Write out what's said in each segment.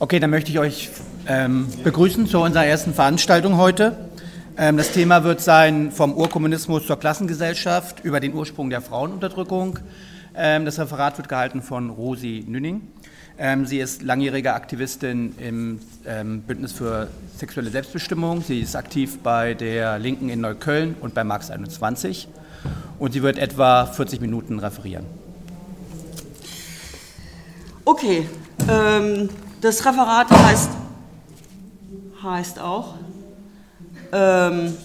Okay, dann möchte ich euch ähm, begrüßen zu unserer ersten Veranstaltung heute. Ähm, das Thema wird sein vom Urkommunismus zur Klassengesellschaft über den Ursprung der Frauenunterdrückung. Ähm, das Referat wird gehalten von Rosi Nünning. Ähm, sie ist langjährige Aktivistin im ähm, Bündnis für sexuelle Selbstbestimmung. Sie ist aktiv bei der Linken in Neukölln und bei Marx 21. Und sie wird etwa 40 Minuten referieren. Okay, ähm, das Referat heißt, heißt auch, ähm,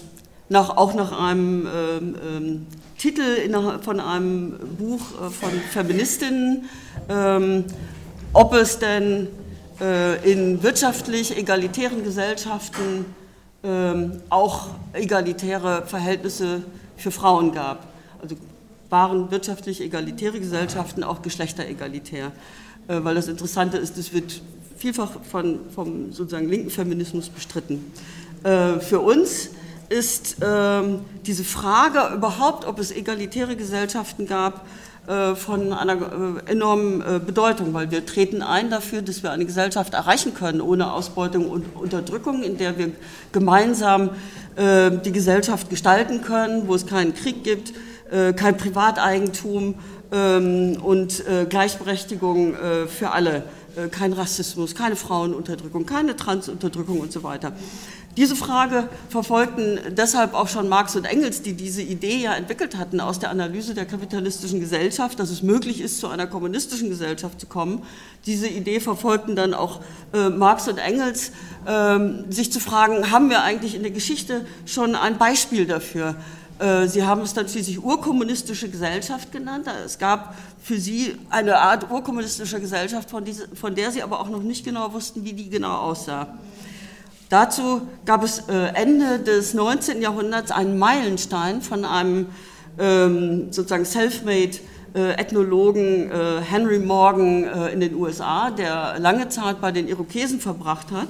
nach, auch nach einem ähm, ähm, Titel in, von einem Buch äh, von Feministinnen, ähm, ob es denn äh, in wirtschaftlich egalitären Gesellschaften ähm, auch egalitäre Verhältnisse für Frauen gab. Also waren wirtschaftlich egalitäre Gesellschaften auch geschlechteregalitär. Äh, weil das Interessante ist, es wird vielfach von, vom sozusagen linken Feminismus bestritten. Äh, für uns ist ähm, diese Frage überhaupt, ob es egalitäre Gesellschaften gab, äh, von einer äh, enormen Bedeutung, weil wir treten ein dafür, dass wir eine Gesellschaft erreichen können ohne Ausbeutung und Unterdrückung, in der wir gemeinsam die Gesellschaft gestalten können, wo es keinen Krieg gibt, kein Privateigentum ähm, und Gleichberechtigung für alle kein Rassismus, keine Frauenunterdrückung, keine Transunterdrückung und so weiter. Diese Frage verfolgten deshalb auch schon Marx und Engels, die diese Idee ja entwickelt hatten aus der Analyse der kapitalistischen Gesellschaft, dass es möglich ist, zu einer kommunistischen Gesellschaft zu kommen. Diese Idee verfolgten dann auch äh, Marx und Engels, äh, sich zu fragen, haben wir eigentlich in der Geschichte schon ein Beispiel dafür? Äh, sie haben es dann schließlich urkommunistische Gesellschaft genannt. Es gab für sie eine Art urkommunistischer Gesellschaft, von, diese, von, der sie aber auch noch nicht genau wussten, wie die genau aussah. Dazu gab es äh, Ende des 19. Jahrhunderts einen Meilenstein von einem ähm, sozusagen self-made äh, Ethnologen Henry Morgan in den USA, der lange Zeit bei den Irokesen verbracht hat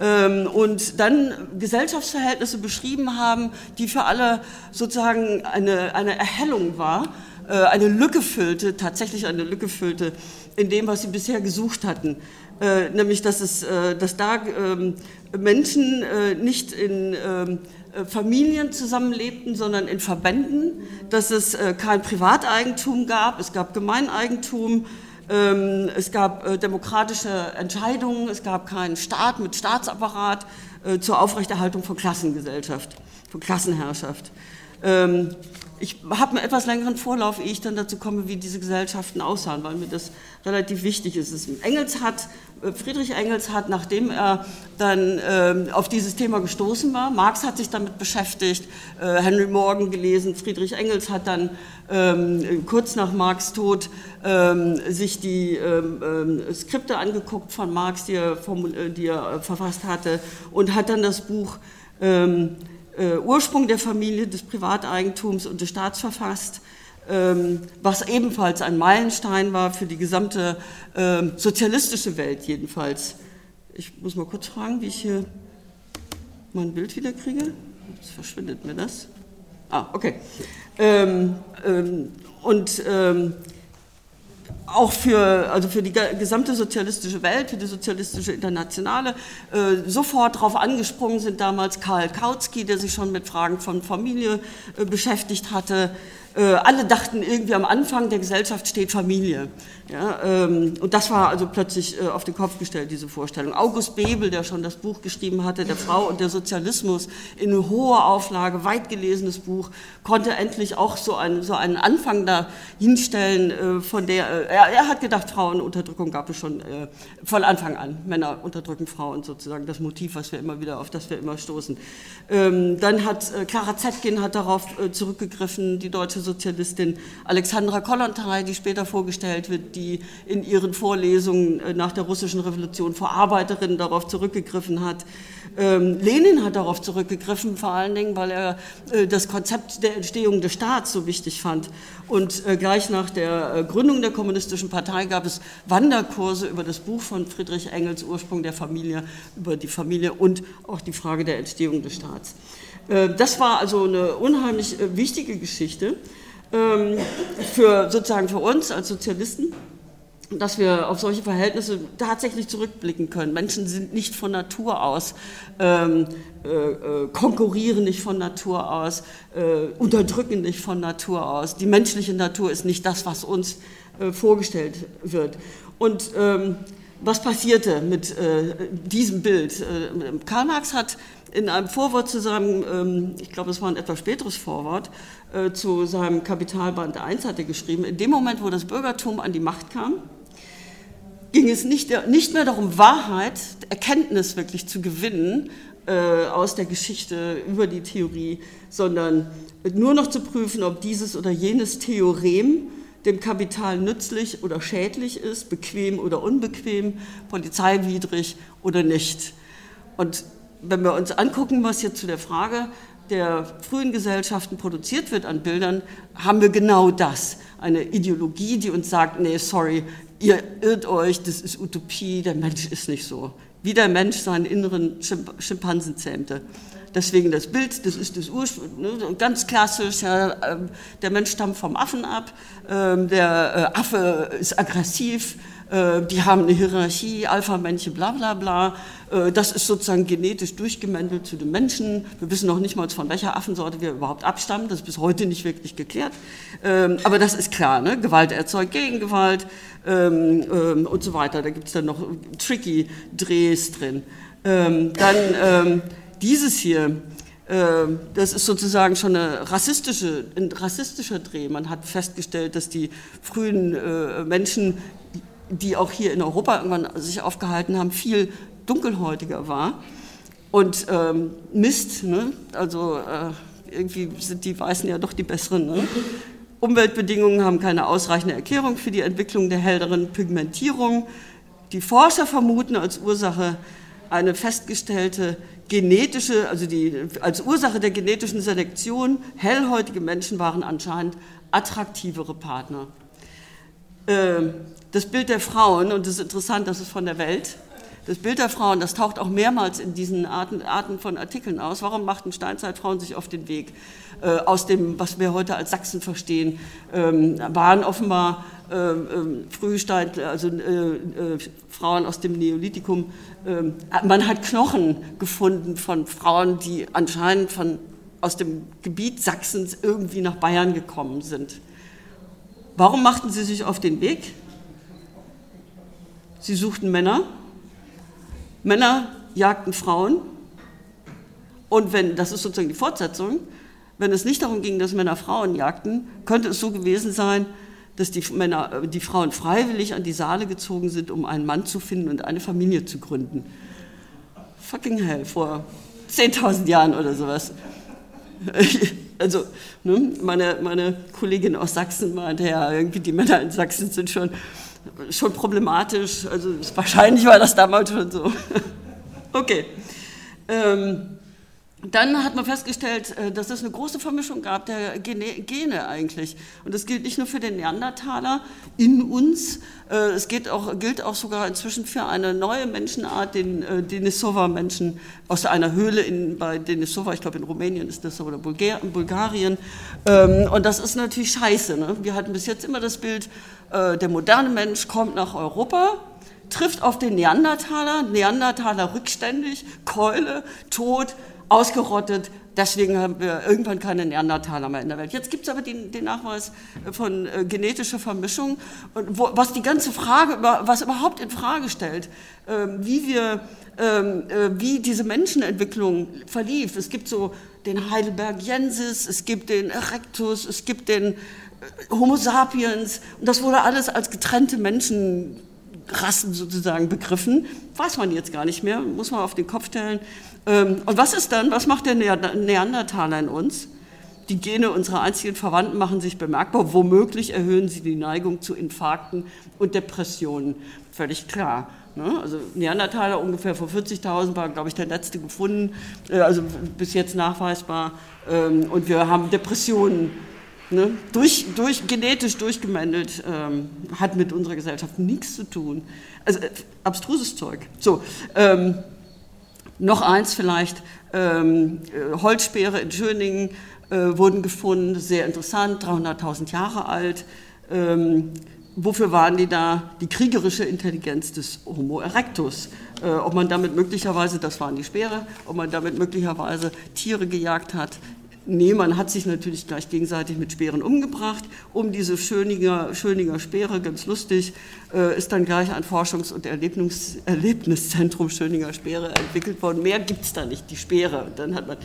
ähm, und dann Gesellschaftsverhältnisse beschrieben haben, die für alle sozusagen eine, eine Erhellung war, äh, eine Lücke füllte, tatsächlich eine Lücke füllte in dem, was sie bisher gesucht hatten. Äh, nämlich, dass, es, äh, dass da ähm, Menschen nicht in ähm, Familien zusammenlebten, sondern in Verbänden, dass es kein Privateigentum gab, es gab Gemeineigentum, ähm, es gab äh, demokratische Entscheidungen, es gab keinen Staat mit Staatsapparat äh, zur Aufrechterhaltung von Klassengesellschaft, von Klassenherrschaft. Ich habe einen etwas längeren Vorlauf, ehe ich dann dazu komme, wie diese Gesellschaften aussahen, weil mir das relativ wichtig ist. Engels hat, äh, Friedrich Engels hat, nachdem er dann äh, auf dieses Thema gestoßen war, Marx hat sich damit beschäftigt, äh, Henry Morgan gelesen, Friedrich Engels hat dann ähm, kurz nach Marx Tod ähm, sich die ähm, ähm Skripte angeguckt von Marx, die er, äh, die er verfasst hatte, und hat dann das Buch ähm, äh, Ursprung der Familie, des Privateigentums und des Staats verfasst, ähm, was ebenfalls ein Meilenstein war für die gesamte äh, sozialistische Welt jedenfalls. Ich muss mal kurz fragen, wie ich hier mein Bild wieder kriege. Jetzt verschwindet mir das. Ah, okay. Ähm, ähm, und ähm, auch für, also für die gesamte sozialistische Welt, für die sozialistische Internationale, äh, sofort darauf angesprungen sind damals Karl Kautsky, der sich schon mit Fragen von Familie äh, beschäftigt hatte, äh, alle dachten irgendwie am Anfang der Gesellschaft steht Familie. Ja, ähm, und das war also plötzlich äh, auf den Kopf gestellt, diese Vorstellung. August Bebel, der schon das Buch geschrieben hatte, Der Frau und der Sozialismus, in hoher Auflage, weit gelesenes Buch, konnte endlich auch so einen, so einen Anfang da hinstellen, äh, von der, äh, er, er, hat gedacht, Frauenunterdrückung gab es schon äh, von Anfang an. Männer unterdrücken Frauen sozusagen, das Motiv, was wir immer wieder, auf das wir immer stoßen. Ähm, dann hat Clara Zetkin hat darauf zurückgegriffen, die deutsche Sozialistin Alexandra Kollontai, die später vorgestellt wird, die in ihren Vorlesungen äh, nach der russischen Revolution vor Arbeiterinnen darauf zurückgegriffen hat. Ähm, Lenin hat darauf zurückgegriffen, vor allen Dingen, weil er äh, das Konzept der Entstehung des Staats so wichtig fand. Und äh, gleich nach der Gründung der Kommunistischen Partei gab es Wanderkurse über das Buch von Friedrich Engels, Ursprung der Familie, über die Familie und auch die Frage der Entstehung des Staats. Das war also eine unheimlich wichtige Geschichte ähm, für sozusagen für uns als Sozialisten. dass wir auf solche Verhältnisse tatsächlich zurückblicken können. Menschen sind nicht von Natur aus, ähm, äh, äh, konkurrieren nicht von Natur aus, äh, unterdrücken nicht von Natur aus. Die menschliche Natur ist nicht das, was uns äh, vorgestellt wird. Und ähm, was passierte mit äh, diesem Bild? Äh, Karl Marx hat in einem Vorwort zu seinem, ähm, ich glaube, es war ein etwas späteres Vorwort, zu seinem Kapitalband 1 hat er geschrieben, in dem Moment, wo das Bürgertum an die Macht kam, ging es nicht, nicht mehr darum, Wahrheit, Erkenntnis wirklich zu gewinnen äh, aus der Geschichte über die Theorie, sondern nur noch zu prüfen, ob dieses oder jenes Theorem dem Kapital nützlich oder schädlich ist, bequem oder unbequem, polizeiwidrig oder nicht. Und wenn wir uns angucken, was jetzt zu der Frage der frühen Gesellschaften produziert wird an Bildern, haben wir genau das. Eine Ideologie, die uns sagt, nee, sorry, ihr irrt euch, das ist Utopie, der Mensch ist nicht so. Wie der Mensch seinen inneren Schimpansen zähmte. Deswegen das Bild, das ist das Ursprung, ne, ganz klassisch, ja, ähm, der Mensch stammt vom Affen ab, ähm, der äh, Affe ist aggressiv, die haben eine Hierarchie, Alpha-Männchen, bla bla bla. Äh, das ist sozusagen genetisch durchgemändelt zu den Menschen. Wir wissen noch nicht mal, von welcher Affensorte wir überhaupt abstammen. Das ist bis heute nicht wirklich geklärt. Ähm, aber das ist klar. Ne? Gewalt erzeugt Gegengewalt ähm, ähm, und so weiter. Da gibt es dann noch tricky Drehs drin. dann dieses hier. Das ist sozusagen schon rassistische, ein rassistischer Dreh. Man hat festgestellt, dass die frühen Menschen die auch hier in Europa irgendwann sich aufgehalten haben, viel dunkelhäutiger war. Und ähm, Mist, ne? also äh, irgendwie sind die Weißen ja doch die Besseren. Ne? Umweltbedingungen haben keine ausreichende Erklärung für die Entwicklung der helleren Pigmentierung. Die Forscher vermuten als Ursache eine festgestellte genetische, also die, als Ursache der genetischen Selektion, hellhäutige Menschen waren anscheinend attraktivere Partner. Ähm, das Bild der Frauen, und das ist interessant, das ist von der Welt, das Bild der Frauen, das taucht auch mehrmals in diesen Arten, Arten von Artikeln aus. Warum machten Steinzeitfrauen sich auf den Weg äh, aus dem, was wir heute als Sachsen verstehen, ähm, waren offenbar äh, äh, Frühstein, also äh, äh, Frauen aus dem Neolithikum. Ähm, man hat Knochen gefunden von Frauen, die anscheinend von, aus dem Gebiet Sachsens irgendwie nach Bayern gekommen sind. Warum machten sie sich auf den Weg? Sie suchten Männer, Männer jagten Frauen und wenn, das ist sozusagen die Fortsetzung, wenn es nicht darum ging, dass Männer Frauen jagten, könnte es so gewesen sein, dass die, Männer, die Frauen freiwillig an die Saale gezogen sind, um einen Mann zu finden und eine Familie zu gründen. Fucking hell, vor 10.000 Jahren oder sowas. Also, ne, meine, meine Kollegin aus Sachsen meinte ja, irgendwie die Männer in Sachsen sind schon schon problematisch. Also wahrscheinlich war das damals schon so. okay. Ähm, dann hat man festgestellt, äh, dass es eine große Vermischung gab der Gene eigentlich. Und das gilt nicht nur für den Neandertaler in uns, äh, es gilt auch, gilt auch sogar inzwischen für eine neue Menschenart, den äh, Denisova-Menschen aus einer Höhle in, bei Denisova, ich glaube in Rumänien ist das so, oder Bulgarien. Ähm, und das ist natürlich scheiße. Ne? Wir hatten bis jetzt immer das Bild, der moderne Mensch kommt nach Europa, trifft auf den Neandertaler, Neandertaler rückständig, Keule, tot, ausgerottet. Deswegen haben wir irgendwann keine Neandertaler mehr in der Welt. Jetzt gibt es aber den, den, Nachweis von äh, genetischer Vermischung, wo, was die ganze Frage, was überhaupt in Frage stellt, äh, wie wir, ähm, äh, wie diese Menschenentwicklung verlief. Es gibt so den Heidelbergiensis, es gibt den Erectus, es gibt den äh, Homo sapiens. Und das wurde alles als getrennte Menschen Rassen sozusagen begriffen. Weiß man jetzt gar nicht mehr, muss man auf den Kopf stellen. Ähm, und was ist dann, was macht der Neandertaler in uns? Die Gene unserer einzigen Verwandten machen sich bemerkbar. Womöglich erhöhen sie die Neigung zu Infarkten und Depressionen. Völlig klar. Ne? Also Neandertaler ungefähr vor 40.000 war, glaube ich, der letzte gefunden, äh, also bis jetzt nachweisbar. Ähm, und wir haben Depressionen ne, durch, durch, genetisch durchgemendelt, ähm, hat mit unserer Gesellschaft nichts zu tun. Also äh, abstruses Zeug. So, noch eins vielleicht, ähm, äh, Holzspeere in Schöningen äh, wurden gefunden, sehr interessant, 300.000 Jahre alt. Ähm, wofür waren die da? Die kriegerische Intelligenz des Homo erectus. Äh, ob man damit möglicherweise, das waren die Speere, ob man damit möglicherweise Tiere gejagt hat. Nee, man hat sich natürlich gleich gegenseitig mit Speeren umgebracht. Um diese Schöninger, Schöninger Speere, ganz lustig, äh, ist dann gleich ein Forschungs- und Erlebnis, Erlebniszentrum Schöninger Speere entwickelt worden. Mehr gibt es da nicht, die Speere. dann hat man,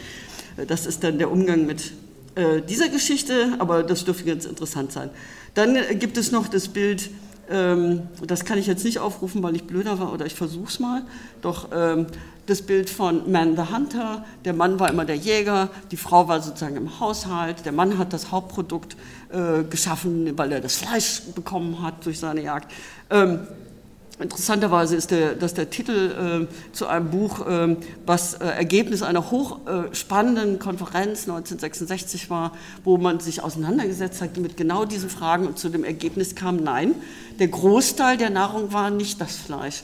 äh, das ist dann der Umgang mit äh, dieser Geschichte, aber das dürfte ganz interessant sein. Dann gibt es noch das Bild, ähm, das kann ich jetzt nicht aufrufen, weil ich blöder war, oder ich versuche es mal, doch ähm, das Bild von Man the Hunter, der Mann war immer der Jäger, die Frau war sozusagen im Haushalt, der Mann hat das Hauptprodukt äh, geschaffen, weil er das Fleisch bekommen hat durch seine Jagd. Ähm, Interessanterweise ist der, dass der Titel äh, zu einem Buch, äh, was äh, Ergebnis einer hochspannenden Konferenz 1966 war, wo man sich auseinandergesetzt hat mit genau diesen Fragen und zu dem Ergebnis kam, nein, der Großteil der Nahrung war nicht das Fleisch.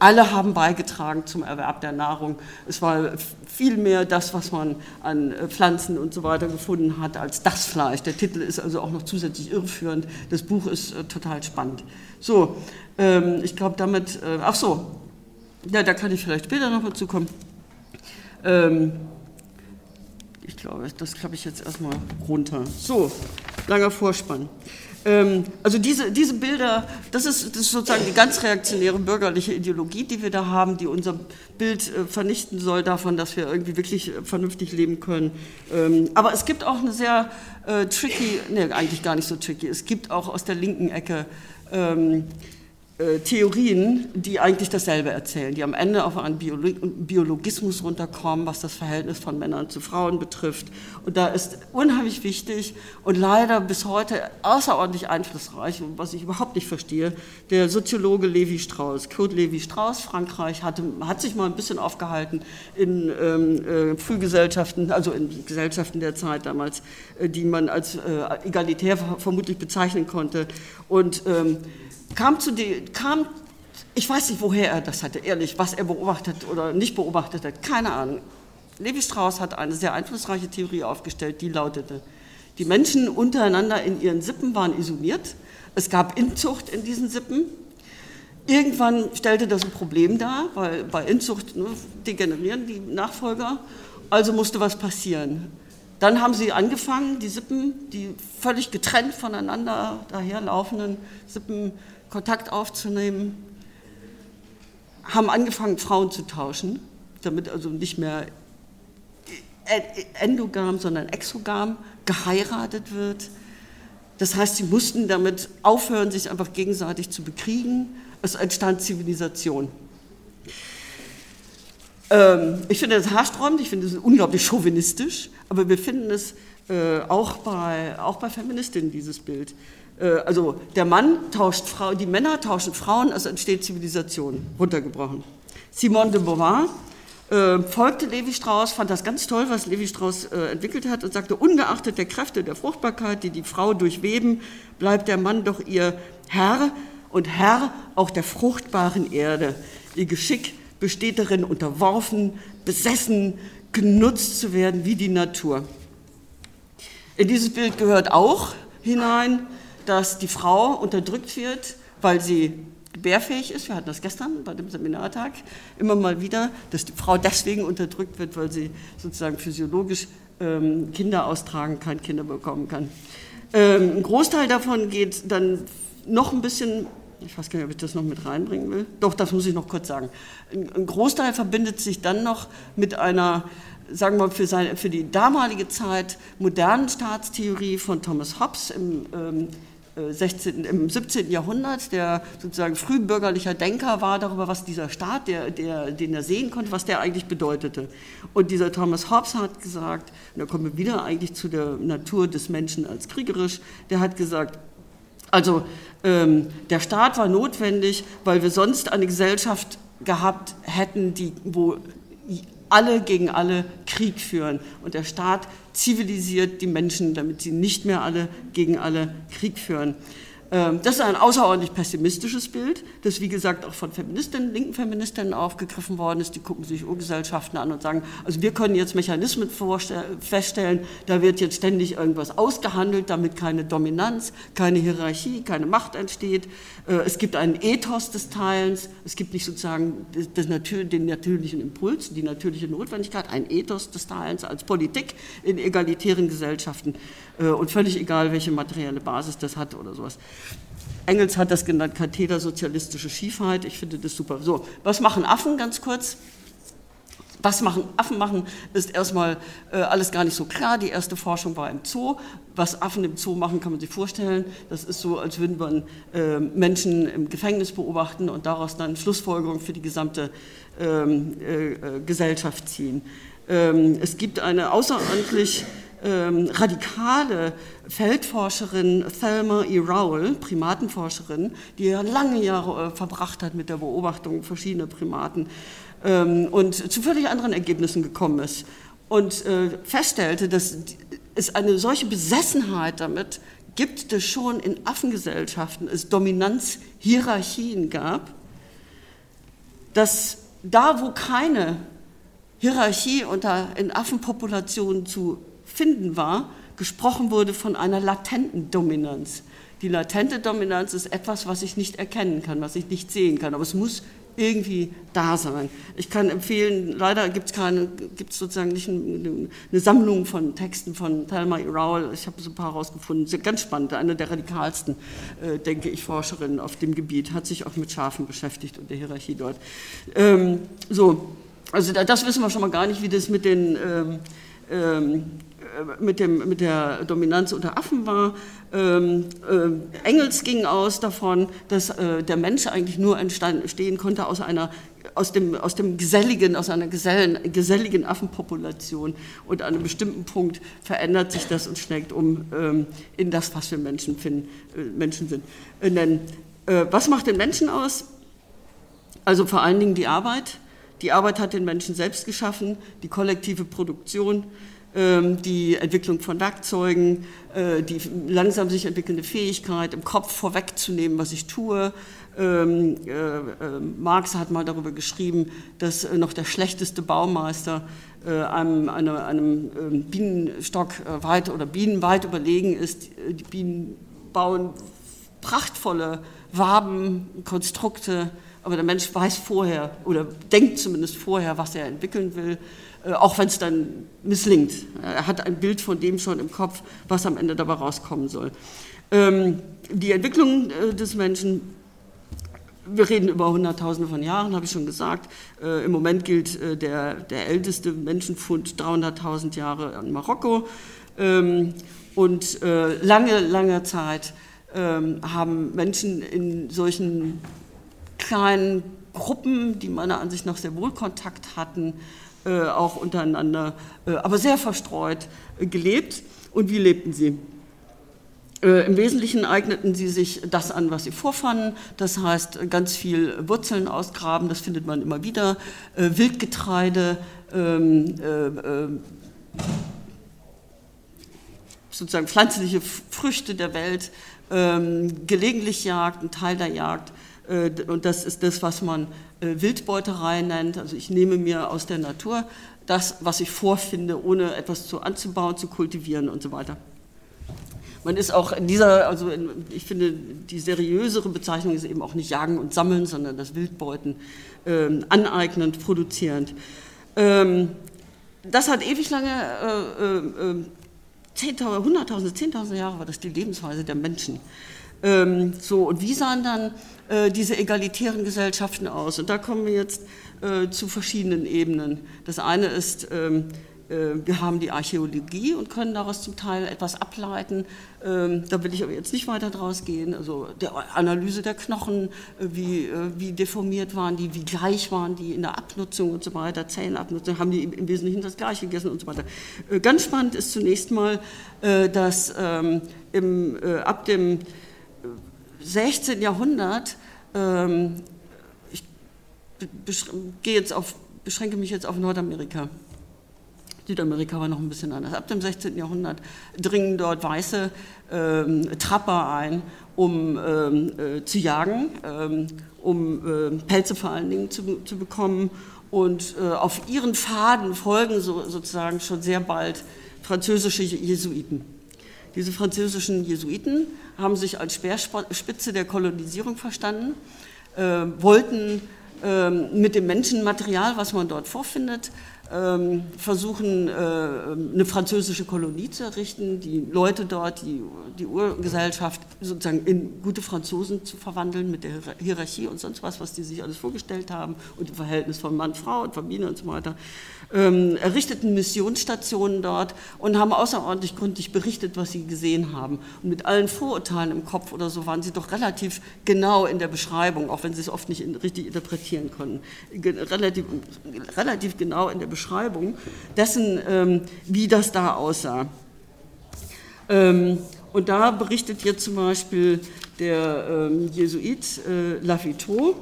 Alle haben beigetragen zum Erwerb der Nahrung. Es war viel mehr das, was man an äh, Pflanzen und so weiter gefunden hat, als das Fleisch. Der Titel ist also auch noch zusätzlich irreführend. Das Buch ist äh, total spannend. So, ähm, ich glaube damit, äh, ach so, ja, da kann ich vielleicht später noch dazu kommen. Ähm, ich glaube, das klappe ich jetzt erstmal runter. So, langer Vorspann. Ähm, also diese, diese Bilder, das ist, das ist, sozusagen die ganz reaktionäre bürgerliche Ideologie, die wir da haben, die unser Bild äh, vernichten soll davon, dass wir irgendwie wirklich äh, vernünftig leben können. Ähm, aber es gibt auch eine sehr äh, tricky, ne, eigentlich gar nicht so tricky, es gibt auch aus der linken Ecke ähm, äh, Theorien, die eigentlich dasselbe erzählen, die am Ende auf einen Biologismus runterkommen, was das Verhältnis von Männern zu Frauen betrifft. Und da ist unheimlich wichtig und leider bis heute außerordentlich einflussreich, was ich überhaupt nicht verstehe, der Soziologe Levi Strauss. Kurt Levi Strauss, Frankreich, hatte, hat sich mal ein bisschen aufgehalten in ähm, äh, Frühgesellschaften, also in Gesellschaften der Zeit damals, äh, die man als äh, egalitär vermutlich bezeichnen konnte. Und ähm, kam zu die, kam, ich weiß nicht, woher er das hatte, ehrlich, was er beobachtet oder nicht beobachtet hat, keine Ahnung. Levi Strauss hat eine sehr einflussreiche Theorie aufgestellt, die lautete, die Menschen untereinander in ihren Sippen waren isoliert, es gab Inzucht in diesen Sippen, Irgendwann stellte das ein Problem dar, weil bei Inzucht ne, degenerieren die Nachfolger, also musste was passieren. Dann haben sie angefangen, die Sippen, die völlig getrennt voneinander daherlaufenden Sippen Kontakt aufzunehmen, haben angefangen, Frauen zu tauschen, damit also nicht mehr endogam, sondern exogam geheiratet wird. Das heißt, sie mussten damit aufhören, sich einfach gegenseitig zu bekriegen. Es entstand Zivilisation. Ähm, ich finde das haarsträubend, ich finde es unglaublich chauvinistisch, aber wir finden es äh, auch, bei, auch bei Feministinnen, dieses Bild. Äh, also der Mann tauscht Frau, die Männer tauschen Frauen, es entsteht Zivilisation, runtergebrochen. Simone de Beauvoir äh, folgte Levi Strauss, fand das ganz toll, was Levi Strauss äh, entwickelt hat und sagte, ungeachtet der Kräfte der Fruchtbarkeit, die die Frau durchweben, bleibt der Mann doch ihr Herr und Herr auch der fruchtbaren Erde. Ihr Geschick besteht darin, unterworfen, besessen, genutzt zu werden wie die Natur. In dieses Bild gehört auch hinein dass die Frau unterdrückt wird, weil sie gebärfähig ist. Wir hatten das gestern bei dem Seminartag immer mal wieder, dass die Frau deswegen unterdrückt wird, weil sie sozusagen physiologisch ähm, Kinder austragen kann, Kinder bekommen kann. Ähm, ein Großteil davon geht dann noch ein bisschen, ich weiß gar nicht, ob ich das noch mit reinbringen will. Doch, das muss ich noch kurz sagen. Ein Großteil verbindet sich dann noch mit einer sagen wir mal, für, seine, für die damalige Zeit modernen Staatstheorie von Thomas Hobbes im ähm, 16., äh, im 17. Jahrhundert, der sozusagen frühbürgerlicher Denker war darüber, was dieser Staat, der, der, den er sehen konnte, was der eigentlich bedeutete. Und dieser Thomas Hobbes hat gesagt, und da kommen wir wieder eigentlich zu der Natur des Menschen als kriegerisch, der hat gesagt, also ähm, der Staat war notwendig, weil wir sonst eine Gesellschaft gehabt hätten, die, wo alle gegen alle Krieg führen. Und der Staat zivilisiert die Menschen, damit sie nicht mehr alle gegen alle Krieg führen. Ähm, das ist ein außerordentlich pessimistisches Bild, das wie gesagt auch von Feministinnen, linken Feministinnen aufgegriffen worden ist. Die gucken sich Urgesellschaften an und sagen, also wir können jetzt Mechanismen feststellen, da wird jetzt ständig irgendwas ausgehandelt, damit keine Dominanz, keine Hierarchie, keine Macht entsteht. Äh, es gibt einen Ethos des Teilens, es gibt nicht sozusagen den natürlichen Impuls, die natürliche Notwendigkeit, ein Ethos des Teilens als Politik in egalitären Gesellschaften und völlig egal, welche materielle Basis das hat oder sowas. Engels hat das genannt, Katheder sozialistische Schiefheit. Ich finde das super. So, was machen Affen ganz kurz? Was machen Affen machen, ist erstmal äh, alles gar nicht so klar. Die erste Forschung war im Zoo. Was Affen im Zoo machen, kann man sich vorstellen. Das ist so, als würden man äh, Menschen im Gefängnis beobachten und daraus dann Schlussfolgerungen für die gesamte ähm, äh, äh Gesellschaft ziehen. Ähm, es gibt eine außerordentlich ähm, radikale Feldforscherin Thelma E. Rowell, Primatenforscherin, die ja lange Jahre äh, verbracht hat mit der Beobachtung verschiedener Primaten ähm, und zu völlig anderen Ergebnissen gekommen ist und äh, feststellte, dass es eine solche Besessenheit damit gibt, dass schon in Affengesellschaften es Dominanzhierarchien gab, dass da, wo keine Hierarchie unter, in Affenpopulationen zu finden war, gesprochen wurde von einer latenten Dominanz. Die latente Dominanz ist etwas, was ich nicht erkennen kann, was ich nicht sehen kann, aber es muss irgendwie da sein. Ich kann empfehlen, leider gibt es keine, gibt es sozusagen nicht eine, Sammlung von Texten von Thelma E. Rowell, ich habe so ein paar herausgefunden, ganz spannend, eine der radikalsten, äh, denke ich, Forscherinnen auf dem Gebiet, hat sich auch mit Schafen beschäftigt und der Hierarchie dort. Ähm, so, also das wissen wir schon mal gar nicht, wie das mit den ähm, ähm, mit, dem, mit der Dominanz unter Affen war. Ähm, äh, Engels ging aus davon, dass äh, der Mensch eigentlich nur entstehen konnte aus einer aus dem, aus dem geselligen, aus einer gesellen, geselligen Affenpopulation und an einem bestimmten Punkt verändert sich das und schlägt um ähm, in das, was wir Menschen, finden, äh, Menschen sind. Äh, nennen. Äh, was macht den Menschen aus? Also vor allen Dingen die Arbeit. Die Arbeit hat den Menschen selbst geschaffen, die kollektive Produktion, die Entwicklung von Werkzeugen, äh, die langsam sich entwickelnde Fähigkeit, im Kopf vorwegzunehmen, was ich tue. Ähm, äh, äh, Marx hat mal darüber geschrieben, dass noch der schlechteste Baumeister einem, einem, ähm, Bienenstock weit oder Bienen weit überlegen ist. Die Bienen bauen prachtvolle Waben, Konstrukte, aber der Mensch weiß vorher oder denkt zumindest vorher, was er entwickeln will. Äh, auch wenn es dann misslingt. Er hat ein Bild von dem schon im Kopf, was am Ende dabei rauskommen soll. Ähm, die Entwicklung äh, des Menschen, wir reden über Hunderttausende von Jahren, habe ich schon gesagt. Äh, Im Moment gilt der, der älteste Menschenfund 300.000 Jahre in Marokko. Ähm, und lange, lange Zeit ähm, haben Menschen in solchen kleinen Gruppen, die meiner Ansicht nach sehr wohl Kontakt hatten, äh, auch untereinander, äh, aber sehr verstreut äh, gelebt. Und wie lebten sie? Im Wesentlichen eigneten sie sich das an, was sie vorfanden. Das heißt, ganz viel Wurzeln ausgraben, das findet man immer wieder. Wildgetreide, ähm, sozusagen pflanzliche Früchte der Welt, ähm, gelegentlich Jagd, ein Teil der Jagd. Und das ist das, was man äh, Wildbeuterei nennt. Also ich nehme mir aus der Natur das, was ich vorfinde, ohne etwas zu anzubauen, zu kultivieren und so weiter. Man ist auch in dieser, also ich finde, die seriösere Bezeichnung ist eben auch nicht Jagen und Sammeln, sondern das Wildbeuten ähm, aneignend, produzierend. Ähm, das hat ewig lange, äh, äh, äh Zehntausende, Hunderttausende, Zehntausende Jahre war das die Lebensweise der Menschen. Ähm, so, und wie sahen dann äh, diese egalitären Gesellschaften aus? Und da kommen wir jetzt äh, zu verschiedenen Ebenen. Das eine ist, ähm, äh, wir haben die Archäologie und können daraus zum Teil etwas ableiten. Ähm, da will ich aber jetzt nicht weiter draus gehen. Also der Analyse der Knochen, äh, wie, äh, wie deformiert waren die, wie gleich waren die in der Abnutzung und so weiter, Zellenabnutzung, haben die im Wesentlichen das Gleiche gegessen und so weiter. Ganz spannend ist zunächst mal, dass ähm, im, ab dem 16. Jahrhundert, ähm, ich gehe jetzt auf, beschränke mich jetzt auf Nordamerika. Südamerika war noch ein bisschen anders. Ab dem 16. Jahrhundert dringen dort weiße ähm, Trapper ein, um ähm, äh, zu jagen, ähm, um äh, Pelze vor allen Dingen zu, zu bekommen. Und äh, auf ihren Pfaden folgen so, sozusagen schon sehr bald französische Jesuiten. Diese französischen Jesuiten haben sich als Speerspitze der Kolonisierung verstanden, äh, wollten äh, mit dem Menschenmaterial, was man dort vorfindet, ähm, versuchen, äh, eine französische Kolonie zu errichten, die Leute dort, die, die Urgesellschaft sozusagen in gute Franzosen zu verwandeln mit der Hierarchie und sonst was, was die sich alles vorgestellt haben und dem Verhältnis von Mann, Frau und Familie und so weiter ähm, errichteten Missionsstationen dort und haben außerordentlich gründlich berichtet, was sie gesehen haben. Und mit allen Vorurteilen im Kopf oder so waren sie doch relativ genau in der Beschreibung, auch wenn sie es oft nicht in, richtig interpretieren konnten, relativ, relativ genau in der Beschreibung dessen, ähm, wie das da aussah. Ähm, und da berichtet jetzt zum Beispiel der ähm, Jesuit äh, Lafiteau,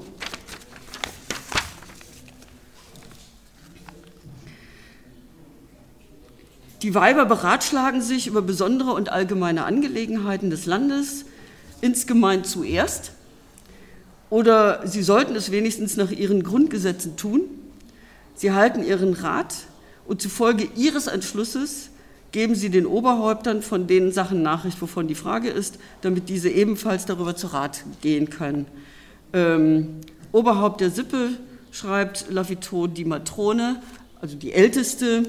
Die Weiber beratschlagen sich über besondere und allgemeine Angelegenheiten des Landes, insgemein zuerst, oder sie sollten es wenigstens nach ihren Grundgesetzen tun. Sie halten ihren Rat und zufolge ihres Entschlusses geben sie den Oberhäuptern von den Sachen Nachricht, wovon die Frage ist, damit diese ebenfalls darüber zu Rat gehen können. Ähm, Oberhaupt der Sippe schreibt Lafiteau die Matrone, also die älteste,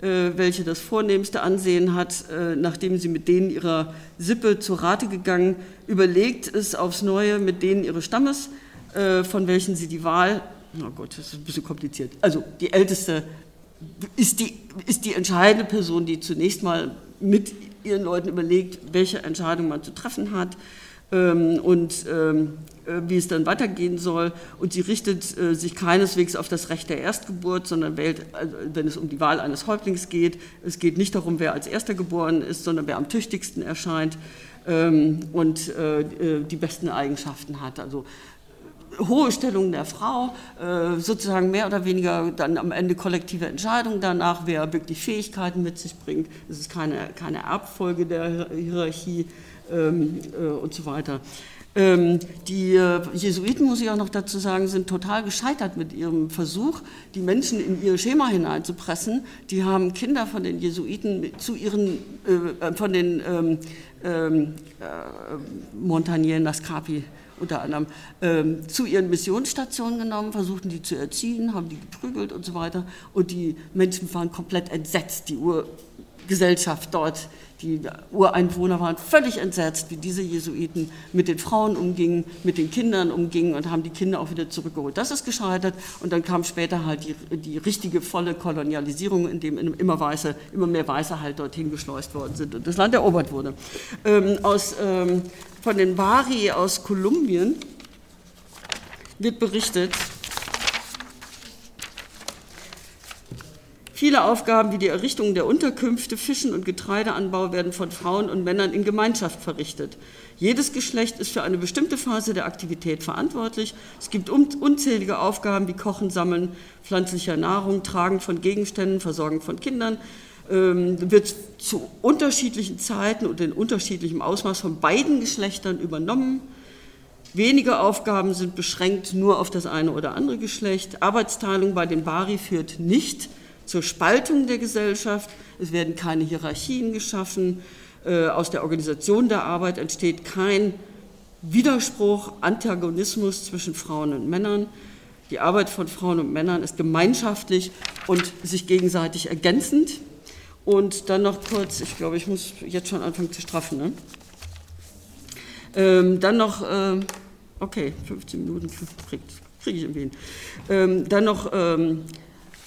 welche das vornehmste Ansehen hat, äh, nachdem sie mit denen ihrer Sippe zu Rate gegangen, überlegt es aufs Neue mit denen ihres Stammes, äh, von welchen sie die Wahl, oh Gott, das ist ein bisschen kompliziert, also die älteste ist die, ist die entscheidende Person, die zunächst mal mit ihren Leuten überlegt, welche Entscheidung man zu treffen hat ähm, und ähm, äh, wie es dann weitergehen soll. Und sie richtet äh, sich keineswegs auf das Recht der Erstgeburt, sondern wählt, also wenn es um die Wahl eines Häuptlings geht, es geht nicht darum, wer als Erster geboren ist, sondern wer am tüchtigsten erscheint ähm, und äh, die besten Eigenschaften hat. Also hohe Stellung der Frau, sozusagen mehr oder weniger dann am Ende kollektive Entscheidungen danach, wer wirklich Fähigkeiten mit sich bringt. Es ist keine, keine Erbfolge der Hierarchie und so weiter. Ähm, die äh, Jesuiten, muss ich auch noch dazu sagen, sind total gescheitert mit ihrem Versuch, die Menschen in ihr Schema hineinzupressen. Die haben Kinder von den Jesuiten zu ihren, äh, äh von den ähm, ähm, äh, Montagnier Nascapi unter anderem, ähm, zu ihren Missionsstationen genommen, versuchten die zu erziehen, haben die geprügelt und so weiter. Und die Menschen waren komplett entsetzt, die Urgesellschaft dort die Ureinwohner waren völlig entsetzt, wie diese Jesuiten mit den Frauen umgingen, mit den Kindern umgingen und haben die Kinder auch wieder zurückgeholt. Das ist gescheitert und dann kam später halt die, die richtige volle Kolonialisierung, in dem immer, Weiße, immer mehr Weiße halt dorthin geschleust worden sind und das Land erobert wurde. Ähm, aus, ähm, von den Bari aus Kolumbien wird berichtet, Viele Aufgaben wie die Errichtung der Unterkünfte, Fischen und Getreideanbau werden von Frauen und Männern in Gemeinschaft verrichtet. Jedes Geschlecht ist für eine bestimmte Phase der Aktivität verantwortlich. Es gibt unzählige Aufgaben wie Kochen, Sammeln pflanzlicher Nahrung, Tragen von Gegenständen, Versorgen von Kindern. Ähm, wird zu unterschiedlichen Zeiten und in unterschiedlichem Ausmaß von beiden Geschlechtern übernommen. Wenige Aufgaben sind beschränkt nur auf das eine oder andere Geschlecht. Arbeitsteilung bei den Bari führt nicht zur Spaltung der Gesellschaft. Es werden keine Hierarchien geschaffen. Äh, aus der Organisation der Arbeit entsteht kein Widerspruch, Antagonismus zwischen Frauen und Männern. Die Arbeit von Frauen und Männern ist gemeinschaftlich und sich gegenseitig ergänzend. Und dann noch kurz, ich glaube, ich muss jetzt schon anfangen zu straffen. Ne? Ähm, dann noch, äh, okay, 15 Minuten kriege krieg ich irgendwie hin. Ähm, dann noch ähm,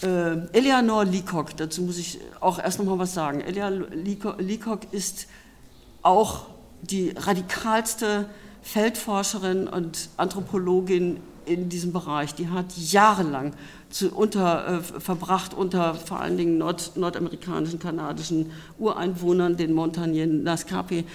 äh, Eleanor Leacock, dazu muss ich auch erst noch mal was sagen. Eleanor Leacock ist auch die radikalste Feldforscherin und Anthropologin in diesem Bereich. Die hat jahrelang zu, unter, äh, verbracht unter vor allen Dingen nord, nordamerikanischen, kanadischen Ureinwohnern, den Montagnien Nascapi,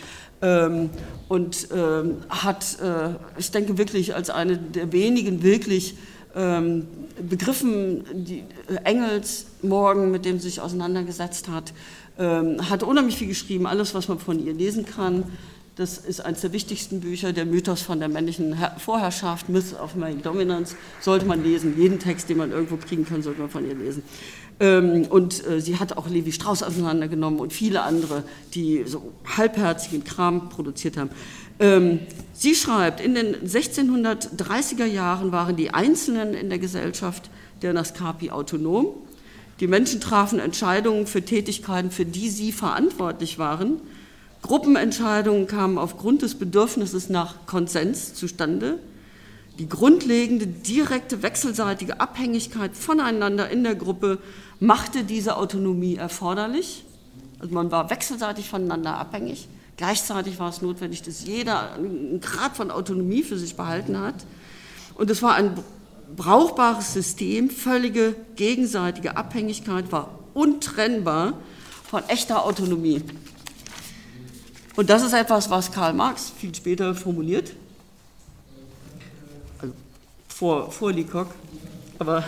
ähm, und ähm, hat, äh, ich denke wirklich, als eine der wenigen wirklich ähm, Begriffen, die äh, Engels morgen, mit dem sie sich auseinandergesetzt hat, ähm, hat unheimlich viel geschrieben, alles, was man von ihr lesen kann. Das ist eines der wichtigsten Bücher, der Mythos von der männlichen Vorherrschaft, Myth of Male Dominance, sollte man lesen. Jeden Text, den man irgendwo kriegen kann, sollte man von ihr lesen. Ähm, und äh, sie hat auch Levi Strauss auseinandergenommen und viele andere, die so halbherzigen Kram produziert haben. Ähm, sie schreibt, in den 1630er Jahren waren die Einzelnen in der Gesellschaft der Naskapi autonom. Die Menschen trafen Entscheidungen für Tätigkeiten, für die sie verantwortlich waren. Gruppenentscheidungen kamen aufgrund des Bedürfnisses nach Konsens zustande. Die grundlegende, direkte, wechselseitige Abhängigkeit voneinander in der Gruppe machte diese Autonomie erforderlich. Also man war wechselseitig voneinander abhängig. Gleichzeitig war es notwendig, dass jeder einen Grad von Autonomie für sich behalten hat. Und es war ein brauchbares System, völlige gegenseitige Abhängigkeit war untrennbar von echter Autonomie. Und das ist etwas, was Karl Marx viel später formuliert, also vor, vor Leacock, aber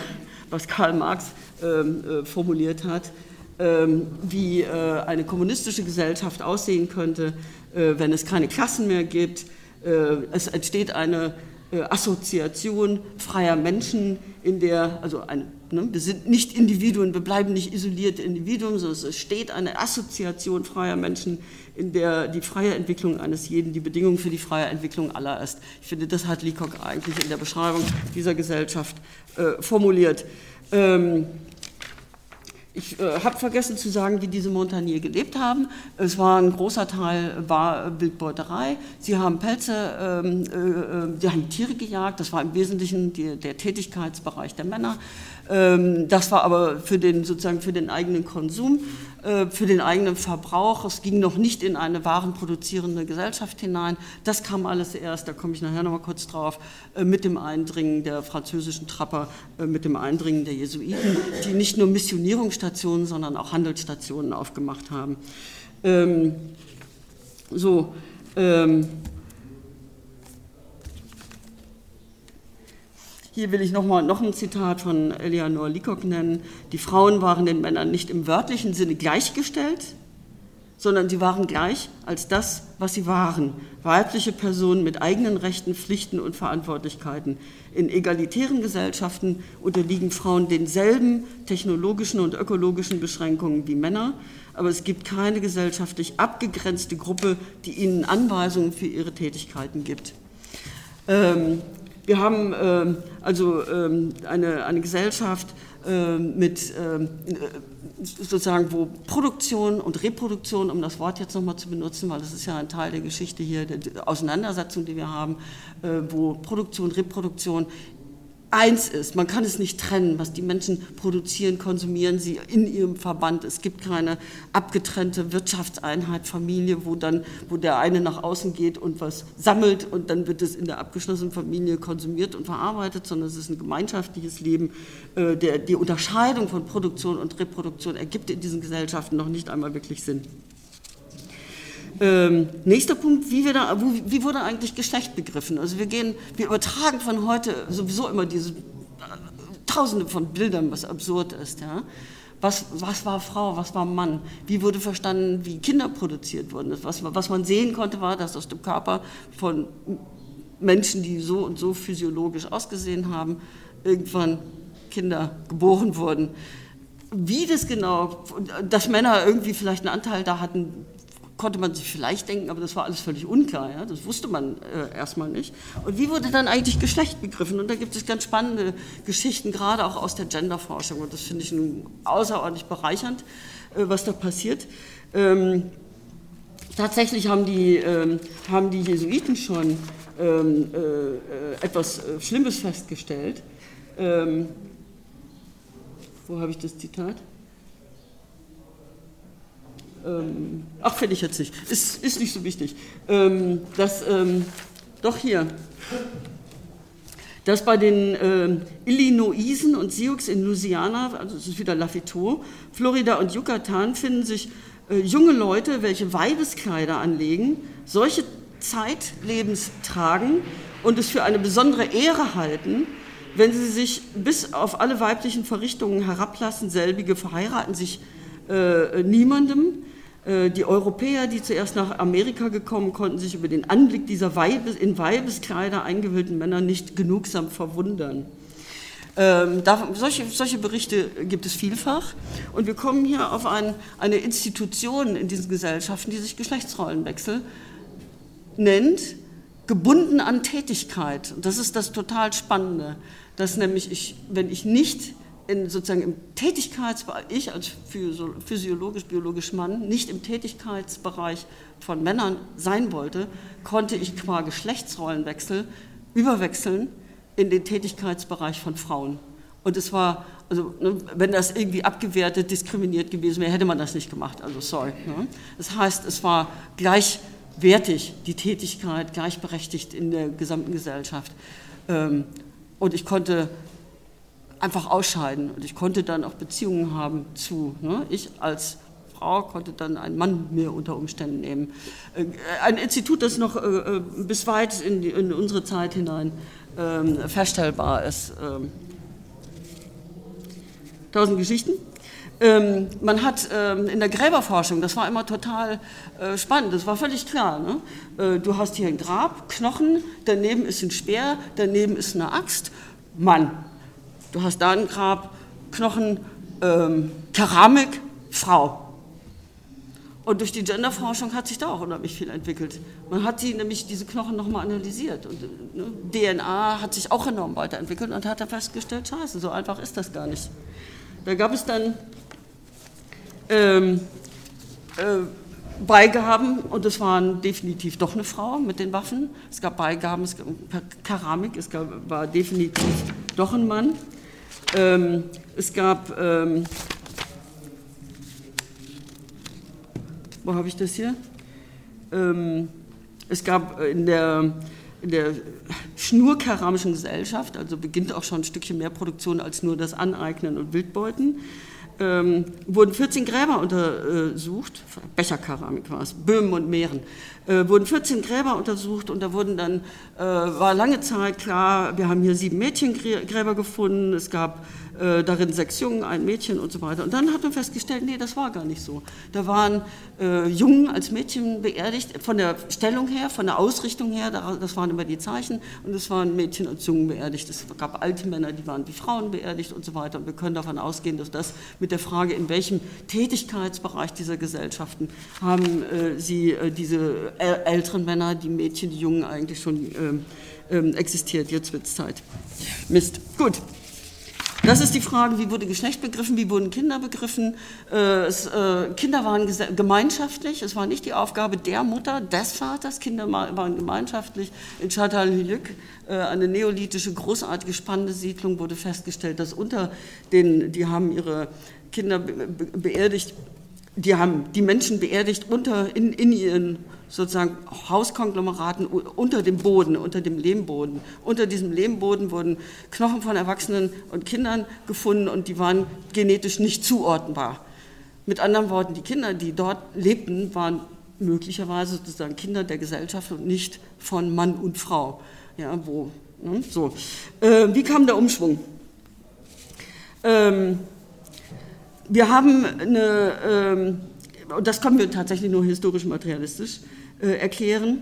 was Karl Marx ähm, äh, formuliert hat, wie äh, eine kommunistische Gesellschaft aussehen könnte, äh, wenn es keine Klassen mehr gibt. Äh, es entsteht eine Assoziation freier Menschen, in der, also eine, ne, wir sind nicht Individuen, wir bleiben nicht isolierte Individuen, sondern es steht eine Assoziation freier Menschen, in der die freie Entwicklung eines jeden die Bedingung für die freie Entwicklung aller ist. Ich finde, das hat Leacock eigentlich in der Beschreibung dieser Gesellschaft äh, formuliert. Ähm, ich äh, habe vergessen zu sagen, wie diese Montagnier gelebt haben. Es war ein großer Teil war Wildbeuterei. Sie haben Pelze, ähm, äh, sie haben Tiere gejagt. Das war im Wesentlichen die, der Tätigkeitsbereich der Männer. Ähm, das war aber für den, sozusagen für den eigenen Konsum, äh, für den eigenen Verbrauch. Es ging noch nicht in eine warenproduzierende Gesellschaft hinein. Das kam alles erst, da komme ich nachher noch mal kurz drauf, äh, mit dem Eindringen der französischen Trapper, äh, mit dem Eindringen der Jesuiten, die nicht nur Missionierungsstationen, sondern auch Handelsstationen aufgemacht haben. Ähm, so, ähm, Hier will ich noch, mal, noch ein Zitat von Eleanor Leacock nennen. Die Frauen waren den Männern nicht im wörtlichen Sinne gleichgestellt, sondern sie waren gleich als das, was sie waren. Weibliche Personen mit eigenen Rechten, Pflichten und Verantwortlichkeiten. In egalitären Gesellschaften unterliegen Frauen denselben technologischen und ökologischen Beschränkungen wie Männer, aber es gibt keine gesellschaftlich abgegrenzte Gruppe, die ihnen Anweisungen für ihre Tätigkeiten gibt. Ähm, wir haben ähm, also ähm, eine, eine Gesellschaft ähm, mit äh, sozusagen, wo Produktion und Reproduktion, um das Wort jetzt nochmal zu benutzen, weil das ist ja ein Teil der Geschichte hier, der Auseinandersetzung, die wir haben, äh, wo Produktion, Reproduktion eins ist. Man kann es nicht trennen, was die Menschen produzieren, konsumieren sie in ihrem Verband. Es gibt keine abgetrennte Wirtschaftseinheit, Familie, wo dann, wo der eine nach außen geht und was sammelt und dann wird es in der abgeschlossenen Familie konsumiert und verarbeitet, sondern es ist ein gemeinschaftliches Leben. Äh, der, die Unterscheidung von Produktion und Reproduktion ergibt in diesen Gesellschaften noch nicht einmal wirklich Sinn. Ähm, nächster Punkt, wie, da, wo, wie, wurde eigentlich Geschlecht begriffen? Also wir gehen, wir übertragen von heute sowieso immer diese äh, Tausende von Bildern, was absurd ist. Ja? Was, was war Frau, was war Mann? Wie wurde verstanden, wie Kinder produziert wurden? Was, was man sehen konnte, war, dass aus dem Körper von Menschen, die so und so physiologisch ausgesehen haben, irgendwann Kinder geboren wurden. Wie das genau, dass Männer irgendwie vielleicht einen Anteil da hatten, konnte man sich vielleicht denken, aber das war alles völlig unklar. Ja? Das wusste man äh, erstmal nicht. Und wie wurde dann eigentlich Geschlecht begriffen? Und da gibt es ganz spannende Geschichten, gerade auch aus der Genderforschung. Und das finde ich außerordentlich bereichernd, äh, was da passiert. Ähm, tatsächlich haben die, ähm, haben die Jesuiten schon ähm, äh, etwas äh, Schlimmes festgestellt. Ähm, wo habe ich das Zitat? Ähm, ach, finde ich jetzt nicht, ist, ist nicht so wichtig, ähm, dass, ähm, doch hier, dass bei den äh, Illinoisen und Sioux in Louisiana, also das ist wieder Lafiteau, Florida und Yucatan, finden sich äh, junge Leute, welche Weibeskleider anlegen, solche zeitlebens tragen und es für eine besondere Ehre halten, wenn sie sich bis auf alle weiblichen Verrichtungen herablassen, selbige verheiraten sich äh, niemandem. Äh, die Europäer, die zuerst nach Amerika gekommen, konnten sich über den Anblick dieser Weibes, in Weibeskleider eingehüllten Männer nicht genugsam verwundern. Ähm, da, solche, solche, Berichte gibt es vielfach. Und wir kommen hier auf ein, eine Institution in diesen Gesellschaften, die sich Geschlechtsrollenwechsel nennt, gebunden an Tätigkeit. Und das ist das total Spannende, dass nämlich ich, wenn ich nicht in, sozusagen im Tätigkeitsbereich, ich als physiologisch-biologisch Mann, nicht im Tätigkeitsbereich von Männern sein wollte, konnte ich qua Geschlechtsrollenwechsel überwechseln in den Tätigkeitsbereich von Frauen. Und es war, also ne, wenn das irgendwie abgewertet, diskriminiert gewesen wäre, hätte man das nicht gemacht. Also sorry. Ne? Das heißt, es war gleichwertig die Tätigkeit, gleichberechtigt in der gesamten Gesellschaft. Ähm, und ich konnte einfach ausscheiden und ich konnte dann auch Beziehungen haben zu. Ne? Ich als Frau konnte dann einen Mann mir unter Umständen nehmen. Äh, ein Institut, das noch äh, äh, bis weit in, die, in unsere Zeit hinein ähm, feststellbar ist. Ähm, tausend Geschichten. Ähm, man hat ähm, in der Gräberforschung, das war immer total äh, spannend, das war völlig klar. Ne? Äh, du hast hier ein Grab, Knochen, daneben ist ein Speer, daneben ist eine Axt, Mann. Du hast da ein Grab, Knochen, ähm, Keramik, Frau. Und durch die Genderforschung hat sich da auch unheimlich viel entwickelt. Man hat sie nämlich diese Knochen nochmal analysiert und ne, DNA hat sich auch enorm weiterentwickelt und hat dann festgestellt, scheiße, so einfach ist das gar nicht. Da gab es dann ähm, äh, Beigaben und es waren definitiv doch eine Frau mit den Waffen. Es gab Beigaben, es gab Keramik, es gab, war definitiv doch ein Mann. Ähm, es gab ähm, wo habe ich das hier? Ähm, es gab in der, in der Schnurkeramischen Gesellschaft, also beginnt auch schon ein Stückchen mehr Produktion als nur das Aneignen und Wildbeuten, ähm, wurden 14 Gräber untersucht, Becherkeramik war es, Böhmen und Meeren, äh, wurden 14 Gräber untersucht und da wurden dann, äh, war lange Zeit klar, wir haben hier sieben Mädchengräber gefunden, es gab äh, darin sechs Jungen, ein Mädchen und so weiter. Und dann hat man festgestellt, nee, das war gar nicht so. Da waren äh, Jungen als Mädchen beerdigt, von der Stellung her, von der Ausrichtung her, das waren immer die Zeichen, und es waren Mädchen als Jungen beerdigt. Es gab alte Männer, die waren wie Frauen beerdigt und so weiter. Und wir können davon ausgehen, dass das mit der Frage, in welchem Tätigkeitsbereich dieser Gesellschaften haben äh, sie äh, diese älteren Männer, die Mädchen, die Jungen eigentlich schon ähm, ähm, existiert. Jetzt wird es Zeit. Mist. Gut. Das ist die Frage, wie wurde Geschlecht begriffen, wie wurden Kinder begriffen. Äh, äh, Kinder waren gemeinschaftlich, es war nicht die Aufgabe der Mutter, des Vaters, Kinder waren gemeinschaftlich. In Çatalhöyük, äh, eine neolithische, großartige, spannende Siedlung, wurde festgestellt, dass unter den, die haben ihre Kinder beerdigt, die haben die Menschen beerdigt unter, in, in ihren sozusagen Hauskonglomeraten unter dem Boden, unter dem Lehmboden. Unter diesem Lehmboden wurden Knochen von Erwachsenen und Kindern gefunden und die waren genetisch nicht zuordnenbar. Mit anderen Worten, die Kinder, die dort lebten, waren möglicherweise sozusagen Kinder der Gesellschaft und nicht von Mann und Frau. Ja, wo, ne, so. Äh, wie kam der Umschwung? Ähm, wir haben eine, ähm, und das können wir tatsächlich nur historisch materialistisch äh, erklären.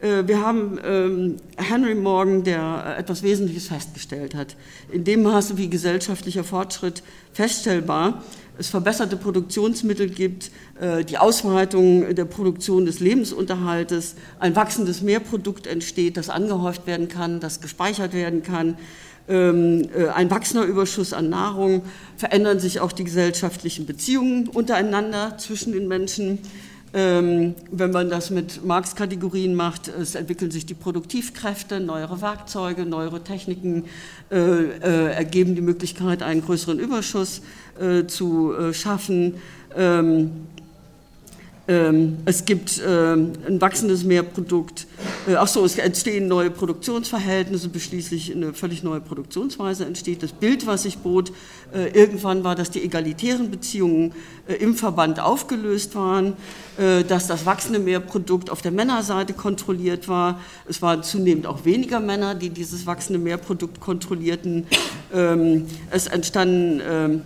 Äh, wir haben ähm, Henry Morgan, der etwas Wesentliches festgestellt hat. In dem Maße, wie gesellschaftlicher Fortschritt feststellbar es verbesserte Produktionsmittel gibt, äh, die Ausweitung der Produktion des Lebensunterhaltes, ein wachsendes Mehrprodukt entsteht, das angehäuft werden kann, das gespeichert werden kann, ein wachsender Überschuss an Nahrung, verändern sich auch die gesellschaftlichen Beziehungen untereinander zwischen den Menschen. Ähm, wenn man das mit Marx-Kategorien macht, es entwickeln sich die Produktivkräfte, neuere Werkzeuge, neuere Techniken äh, äh, ergeben die Möglichkeit, einen größeren Überschuss äh, zu äh, schaffen. Ähm, ähm, es gibt ähm, ein wachsendes Mehrprodukt äh, ach so, es entstehen neue Produktionsverhältnisse, beschließlich eine völlig neue Produktionsweise entsteht. Das Bild, was sich bot, äh, irgendwann war, dass die egalitären Beziehungen äh, im Verband aufgelöst waren, äh, dass das wachsende Mehrprodukt auf der Männerseite kontrolliert war. Es waren zunehmend auch weniger Männer, die dieses wachsende Mehrprodukt kontrollierten. Ähm, es entstanden ähm,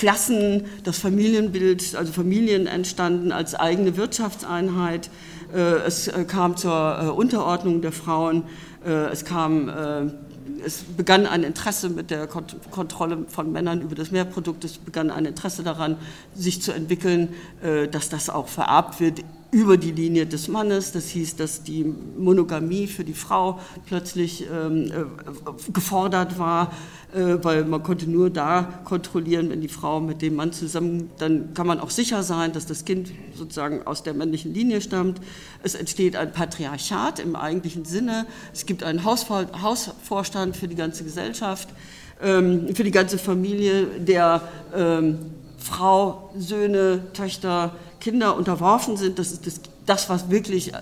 Klassen, das Familienbild, also Familien entstanden als eigene Wirtschaftseinheit. Äh, es äh, kam zur äh, Unterordnung der Frauen. Es kam es begann ein Interesse mit der Kontrolle von Männern über das Mehrprodukt, es begann ein Interesse daran, sich zu entwickeln, dass das auch vererbt wird über die Linie des Mannes. Das hieß, dass die Monogamie für die Frau plötzlich ähm, äh, gefordert war, äh, weil man konnte nur da kontrollieren, wenn die Frau mit dem Mann zusammen, dann kann man auch sicher sein, dass das Kind sozusagen aus der männlichen Linie stammt. Es entsteht ein Patriarchat im eigentlichen Sinne. Es gibt einen Hausvor Hausvorstand für die ganze Gesellschaft, ähm, für die ganze Familie, der ähm, Frau, Söhne, Töchter, Kinder unterworfen sind, das ist das, das, was wirklich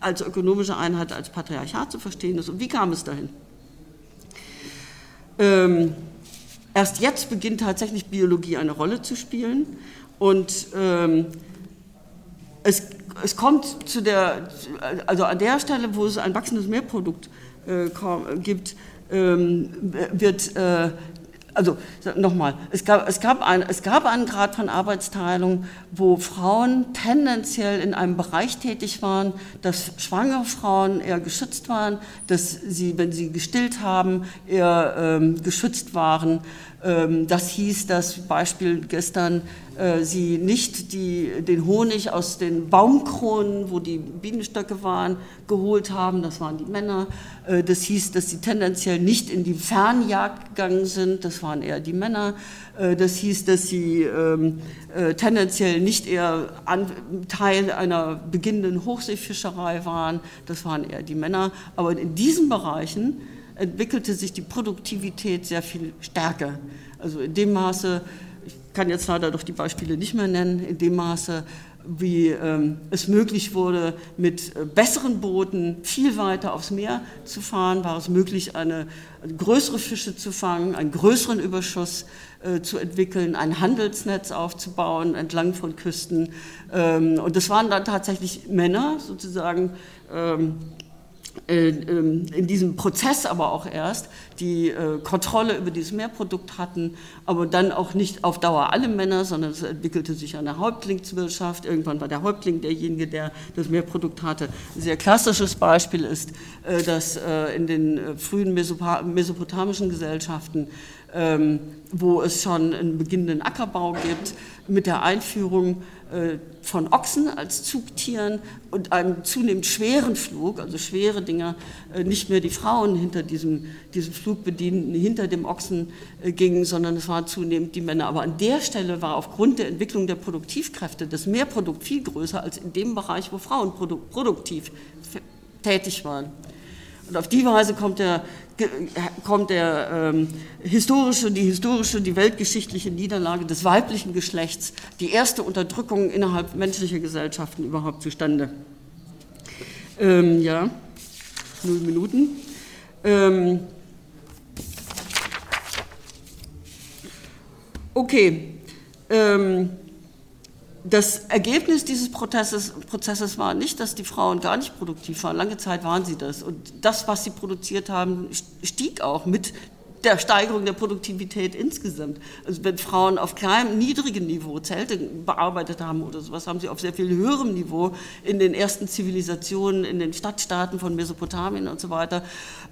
als ökonomische Einheit, als Patriarchat zu verstehen ist. Und wie kam es dahin? Ähm, erst jetzt beginnt tatsächlich Biologie eine Rolle zu spielen und ähm, es, es kommt zu der, also an der Stelle, wo es ein wachsendes Mehrprodukt äh, gibt, ähm, wird äh, also nochmal, es gab, es, gab ein, es gab einen Grad von Arbeitsteilung, wo Frauen tendenziell in einem Bereich tätig waren, dass schwangere Frauen eher geschützt waren, dass sie, wenn sie gestillt haben, eher ähm, geschützt waren. Ähm, das hieß, dass Beispiel gestern äh, sie nicht die, den Honig aus den Baumkronen, wo die Bienenstöcke waren, geholt haben, das waren die Männer. Äh, das hieß, dass sie tendenziell nicht in die Fernjagd gegangen sind, das waren eher die Männer. Äh, das hieß, dass sie ähm, tendenziell nicht eher Teil einer beginnenden Hochseefischerei waren, das waren eher die Männer. Aber in diesen Bereichen entwickelte sich die Produktivität sehr viel stärker. Also in dem Maße, ich kann jetzt leider doch die Beispiele nicht mehr nennen, in dem Maße, wie ähm, es möglich wurde, mit äh, besseren Booten viel weiter aufs Meer zu fahren, war es möglich, eine, eine größere Fische zu fangen, einen größeren Überschuss äh, zu entwickeln, ein Handelsnetz aufzubauen entlang von Küsten. Ähm, und das waren dann tatsächlich Männer sozusagen. Ähm, äh, ähm, in diesem Prozess aber auch erst die äh, Kontrolle über dieses Mehrprodukt hatten, aber dann auch nicht auf Dauer alle Männer, sondern es entwickelte sich eine Häuptlingswirtschaft. Irgendwann war der Häuptling derjenige, der das Mehrprodukt hatte. Ein sehr klassisches Beispiel ist, äh, dass in den frühen mesopotamischen Gesellschaften ähm, wo es schon einen beginnenden Ackerbau gibt, mit der Einführung äh, von Ochsen als Zugtieren und einem zunehmend schweren Flug, also schwere Dinger, äh, nicht mehr die Frauen hinter diesem, diesem Flug bedienen, hinter dem Ochsen äh, gingen, sondern es waren zunehmend die Männer. Aber an der Stelle war aufgrund der Entwicklung der Produktivkräfte das Mehrprodukt viel größer als in dem Bereich, wo Frauen produktiv tätig waren. Und auf die Weise kommt der, kommt der ähm, historische, die historische, die weltgeschichtliche Niederlage des weiblichen Geschlechts, die erste Unterdrückung innerhalb menschlicher Gesellschaften überhaupt zustande. Ähm, ja, null Minuten. Ähm, okay. Ähm, das Ergebnis dieses Prozesses, Prozesses, war nicht, dass die Frauen gar nicht produktiv waren. Lange Zeit waren sie das. Und das, was sie produziert haben, stieg auch mit der Steigerung der Produktivität insgesamt. Also wenn Frauen auf kleinem, niedrigem Niveau Zelte bearbeitet haben oder sowas, haben sie auf sehr viel höherem Niveau in den ersten Zivilisationen, in den Stadtstaaten von Mesopotamien und so weiter,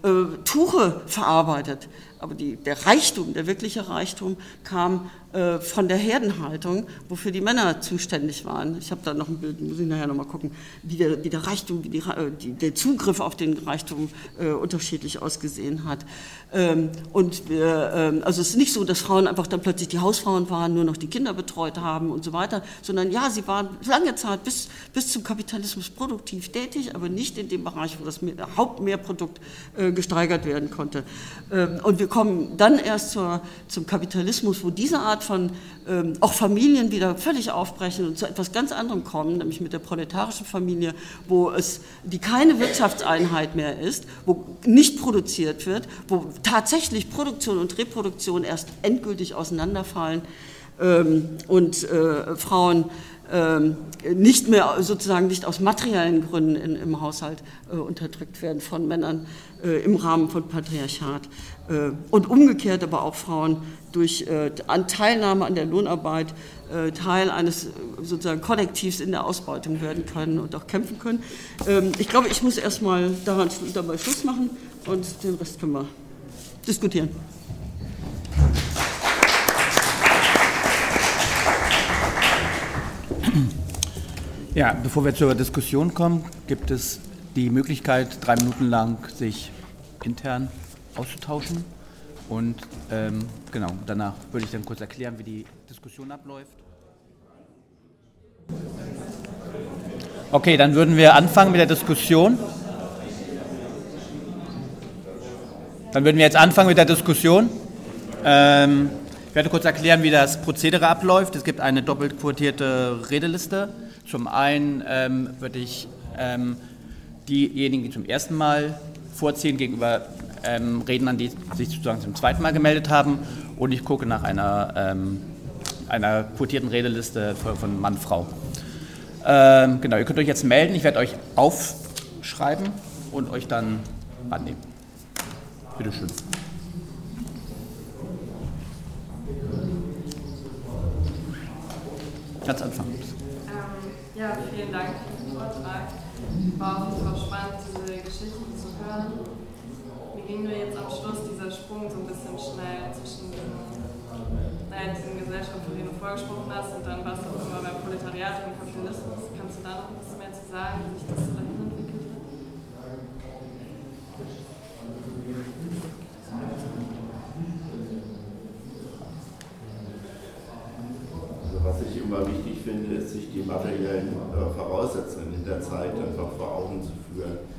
äh, Tuche verarbeitet. Aber die, der Reichtum, der wirkliche Reichtum kam von der Herdenhaltung, wofür die Männer zuständig waren. Ich habe da noch ein Bild, muss ich nachher nochmal gucken, wie der, wie der Reichtum, wie die, äh, die, der Zugriff auf den Reichtum äh, unterschiedlich ausgesehen hat. Ähm, und wir, ähm, also es ist nicht so, dass Frauen einfach dann plötzlich die Hausfrauen waren, nur noch die Kinder betreut haben und so weiter, sondern ja, sie waren lange Zeit bis, bis zum Kapitalismus produktiv tätig, aber nicht in dem Bereich, wo das Hauptmehrprodukt äh, gesteigert werden konnte. Ähm, und wir kommen dann erst zur, zum Kapitalismus, wo diese Art von ähm, auch Familien wieder völlig aufbrechen und zu etwas ganz anderem kommen, nämlich mit der proletarischen Familie, wo es die keine Wirtschaftseinheit mehr ist, wo nicht produziert wird, wo tatsächlich Produktion und Reproduktion erst endgültig auseinanderfallen ähm, und äh, Frauen ähm, nicht mehr sozusagen nicht aus materiellen Gründen in, im Haushalt äh, unterdrückt werden von Männern äh, im Rahmen von Patriarchat äh, und umgekehrt aber auch Frauen durch äh, an Teilnahme an der Lohnarbeit äh, Teil eines sozusagen Kollektivs in der Ausbeutung werden können und auch kämpfen können. Ähm, ich glaube, ich muss erstmal daran dabei Schluss machen und den Rest können wir diskutieren. Ja, bevor wir zur Diskussion kommen, gibt es die Möglichkeit, drei Minuten lang sich intern auszutauschen. Und ähm, genau, danach würde ich dann kurz erklären, wie die Diskussion abläuft. Okay, dann würden wir anfangen mit der Diskussion. Dann würden wir jetzt anfangen mit der Diskussion. Ähm, ich werde kurz erklären, wie das Prozedere abläuft. Es gibt eine doppelt quotierte Redeliste. Zum einen ähm, würde ich ähm, diejenigen, die zum ersten Mal vorziehen, gegenüber ähm, Rednern, die sich sozusagen zum zweiten Mal gemeldet haben. Und ich gucke nach einer, ähm, einer quotierten Redeliste von Mann-Frau. Ähm, genau, ihr könnt euch jetzt melden. Ich werde euch aufschreiben und euch dann annehmen. Bitte schön. Ganz anfangen. Ähm, ja, vielen Dank für den Vortrag. War jeden Fall spannend, diese Geschichten zu hören. Mir ging nur jetzt am Schluss dieser Sprung so ein bisschen schnell zwischen diesen, naja, diesen Gesellschaften, von denen du vorgesprochen hast, und dann warst du auch immer beim Proletariat und Kapitalismus. Kannst du da noch ein bisschen mehr zu sagen, wie sich das dahin entwickelt hat? immer wichtig finde, ist, sich die materiellen äh, Voraussetzungen in der Zeit einfach vor Augen zu führen.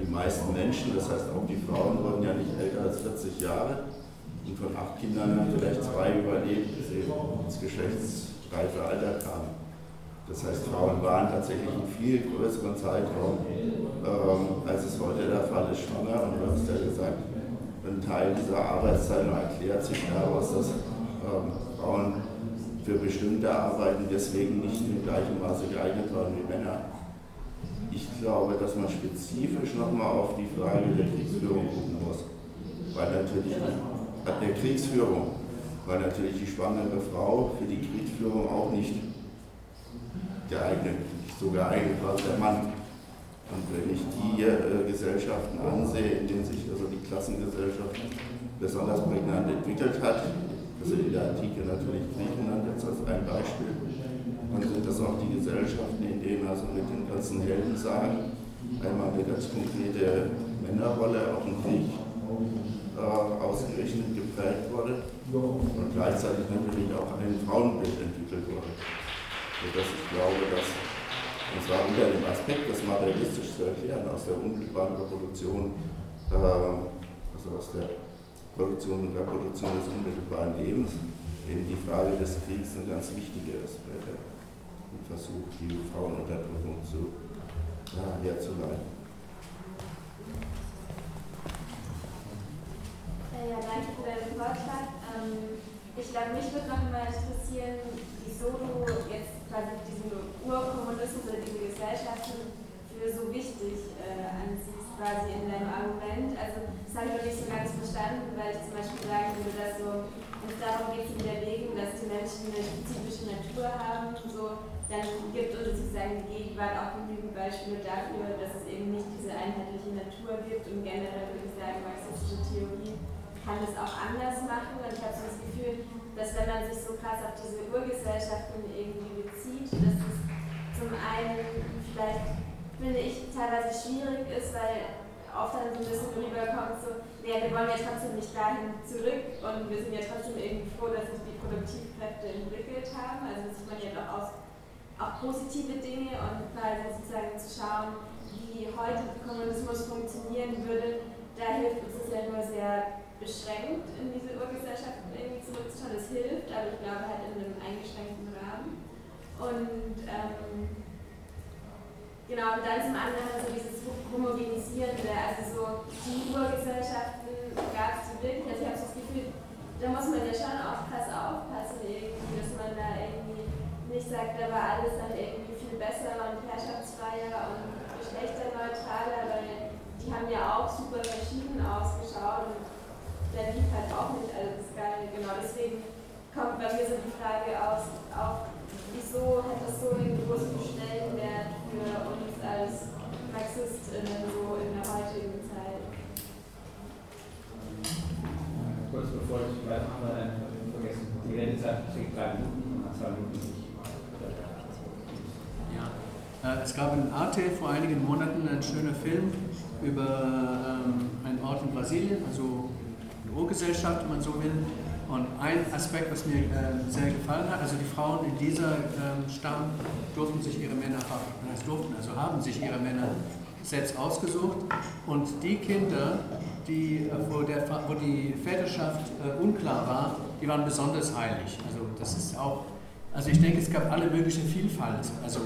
Die meisten Menschen, das heißt auch die Frauen, wurden ja nicht älter als 40 Jahre und von acht Kindern haben vielleicht zwei überlebt, bis sie ins geschlechtsreife Alter kamen. Das heißt, Frauen waren tatsächlich in viel größeren Zeitraum, ähm, als es heute der Fall ist, schwanger. Und du hast ja gesagt, ein Teil dieser Arbeitszeit erklärt sich daraus, dass ähm, Frauen für bestimmte Arbeiten deswegen nicht im gleichen Maße geeignet waren wie Männer. Ich glaube, dass man spezifisch nochmal auf die Frage der Kriegsführung gucken muss. Weil natürlich der Kriegsführung, weil natürlich die schwangere Frau für die Kriegsführung auch nicht geeignet, nicht so geeignet war der Mann. Und wenn ich die äh, Gesellschaften ansehe, in denen sich also die Klassengesellschaft besonders prägnant entwickelt hat, also in der Antike natürlich Griechenland jetzt als ein Beispiel. Dann sind das auch die Gesellschaften, in denen also mit den ganzen Helden sagen, einmal eine ganz konkrete Männerrolle auch im Krieg äh, ausgerichtet geprägt wurde. Und gleichzeitig natürlich auch ein Frauenbild entwickelt wurde. Sodass ich glaube, dass, und zwar unter dem Aspekt, das materialistisch zu erklären, aus der unmittelbaren Reproduktion, äh, also aus der Produktion und Reproduktion des unmittelbaren Lebens eben die Frage des Kriegs eine ganz wichtige ist bei der Versuch, die Frauenunterdrückung zu, ja, herzuleiten. Ja, danke für deinen Vorschlag. Ähm, ich glaube, mich würde noch mal interessieren, wieso du jetzt quasi diesen Urkommunismus oder diese Gesellschaften für so wichtig äh, ansiehst, quasi in deinem Argument. Also das habe ich noch nicht so ganz verstanden, weil ich zum Beispiel sagen würde, dass so, es darum geht zu widerlegen, dass die Menschen eine spezifische Natur haben, so, dann gibt es sozusagen die Gegenwart auch genügend Beispiele dafür, dass es eben nicht diese einheitliche Natur gibt und generell würde ich sagen, marxistische Theorie kann das auch anders machen und ich habe so das Gefühl, dass wenn man sich so krass auf diese Urgesellschaften irgendwie bezieht, dass es zum einen vielleicht, finde ich, teilweise schwierig ist, weil oft dann so ein bisschen rüberkommt, so, ja, wir wollen ja trotzdem nicht dahin zurück und wir sind ja trotzdem irgendwie froh, dass sich die Produktivkräfte entwickelt haben. Also sieht man ja doch aus, auch positive Dinge und quasi sozusagen zu schauen, wie heute Kommunismus funktionieren würde, da hilft uns das ja nur sehr beschränkt in diese Urgesellschaften irgendwie zurückzuschauen. Es hilft, aber ich glaube halt in einem eingeschränkten Rahmen. Und ähm, genau, und dann zum anderen so dieses Homogenisierende, also so die Urgesellschaften gab es wirklich, also ich habe so das Gefühl, da muss man ja schon krass aufpassen irgendwie, dass man da irgendwie nicht sagt, da war alles dann irgendwie viel besser und herrschaftsfreier und geschlechterneutraler, weil die haben ja auch super verschieden ausgeschaut und der lief halt auch nicht alles geil. Genau deswegen kommt bei mir so die Frage aus, auch wieso hat das so einen großen Stellenwert für uns als Marxistinnen so in der heutigen Zeit? Kurz bevor ich weitermache, vergessen, die Redezeit beträgt drei Minuten und zwei Minuten. Es gab in Arte vor einigen Monaten einen schönen Film über ähm, einen Ort in Brasilien, also eine Urgesellschaft, wenn man so will. Und ein Aspekt, was mir äh, sehr gefallen hat, also die Frauen in dieser äh, Stamm durften sich ihre Männer, also durften, also haben sich ihre Männer selbst ausgesucht. Und die Kinder, die, äh, wo, der, wo die Väterschaft äh, unklar war, die waren besonders heilig. Also das ist auch, also ich denke, es gab alle mögliche Vielfalt, also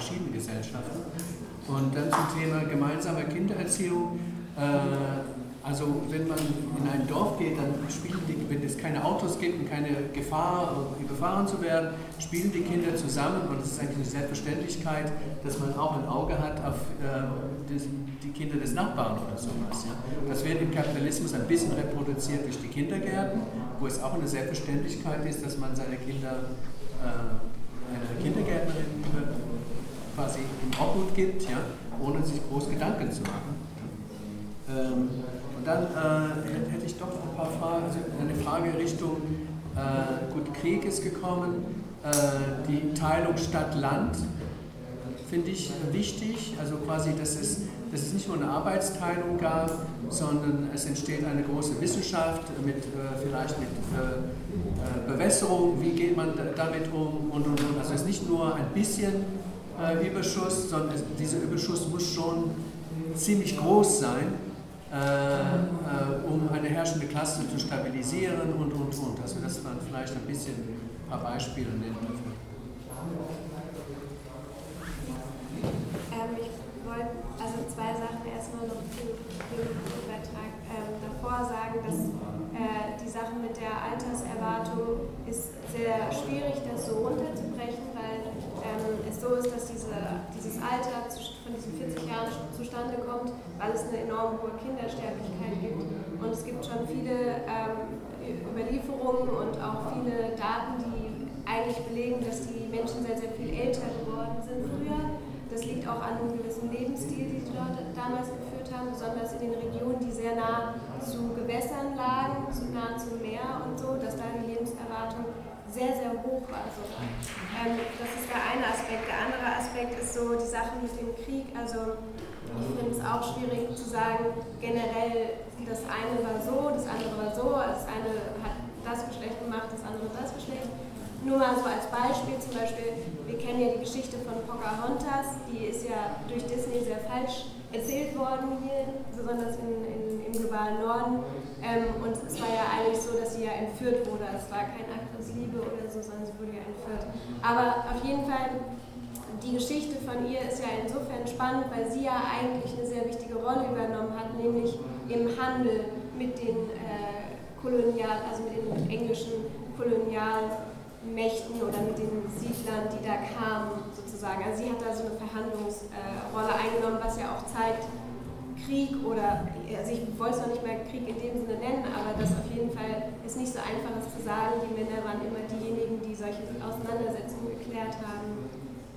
verschiedenen Gesellschaften. Und dann zum Thema gemeinsame Kindererziehung. Äh, also wenn man in ein Dorf geht, dann spielen die, wenn es keine Autos gibt und keine Gefahr, überfahren zu werden, spielen die Kinder zusammen und es ist eigentlich eine Selbstverständlichkeit, dass man auch ein Auge hat auf äh, die, Kinder des Nachbarn oder sowas. Das wird im Kapitalismus ein bisschen reproduziert durch die Kindergärten, wo es auch eine Selbstverständlichkeit ist, dass man seine Kinder äh, einer Kindergärtnerin quasi in Obhut gibt, ja, ohne sich groß Gedanken zu machen. Ähm, und dann äh, hätte ich doch ein paar Fragen, also eine Frage Richtung, äh, gut, Krieg ist gekommen, äh, die Teilung Stadt-Land finde ich wichtig, also quasi, dass es, dass es nicht nur eine Arbeitsteilung gab, sondern es entsteht eine große Wissenschaft mit äh, vielleicht mit äh, äh, Bewässerung, wie geht man damit um und, und, und. Also es ist nicht nur ein bisschen äh, Überschuss, sondern dieser Überschuss muss schon ziemlich groß sein, äh, äh, um eine herrschende Klasse zu stabilisieren und, und, und. Also dass man vielleicht ein bisschen ein paar Beispiele nennt dafür. Ähm, ich wollte also zwei Sachen erstmal noch zu dem Beitrag ähm, davor sagen, dass äh, die Sache mit der Alterserwartung ist sehr schwierig, das so runterzubrechen, weil ähm, es so ist, dass diese, dieses Alter von diesen 40 Jahren zustande kommt, weil es eine enorm hohe Kindersterblichkeit gibt. Und es gibt schon viele ähm, Überlieferungen und auch viele Daten, die eigentlich belegen, dass die Menschen sehr, sehr viel älter geworden sind früher. Das liegt auch an einem gewissen Lebensstil, den sie dort damals geführt haben, besonders in den Regionen, die sehr nah zu Gewässern lagen, zu nah zum Meer und so, dass da die Lebenserwartung sehr, sehr hoch. Also, ähm, das ist der eine Aspekt. Der andere Aspekt ist so die Sache mit dem Krieg. Also ich finde es auch schwierig zu sagen, generell das eine war so, das andere war so, das eine hat das Geschlecht gemacht, das andere das Geschlecht. Nur mal so als Beispiel, zum Beispiel, wir kennen ja die Geschichte von Pocahontas, die ist ja durch Disney sehr falsch erzählt worden hier, besonders in, in, im globalen Norden. Ähm, und es war ja eigentlich so, dass sie ja entführt wurde. Es war kein Akt aus Liebe oder so, sondern sie wurde ja entführt. Aber auf jeden Fall, die Geschichte von ihr ist ja insofern spannend, weil sie ja eigentlich eine sehr wichtige Rolle übernommen hat, nämlich im Handel mit den äh, Kolonial, also mit den englischen Kolonialmächten oder mit den Siedlern, die da kamen sozusagen. Also sie hat da so eine Verhandlungsrolle äh, eingenommen, was ja auch zeigt, Krieg oder, also ich wollte es noch nicht mehr Krieg in dem Sinne nennen, aber das auf jeden Fall ist nicht so einfach ist zu sagen, die Männer waren immer diejenigen, die solche Auseinandersetzungen geklärt haben.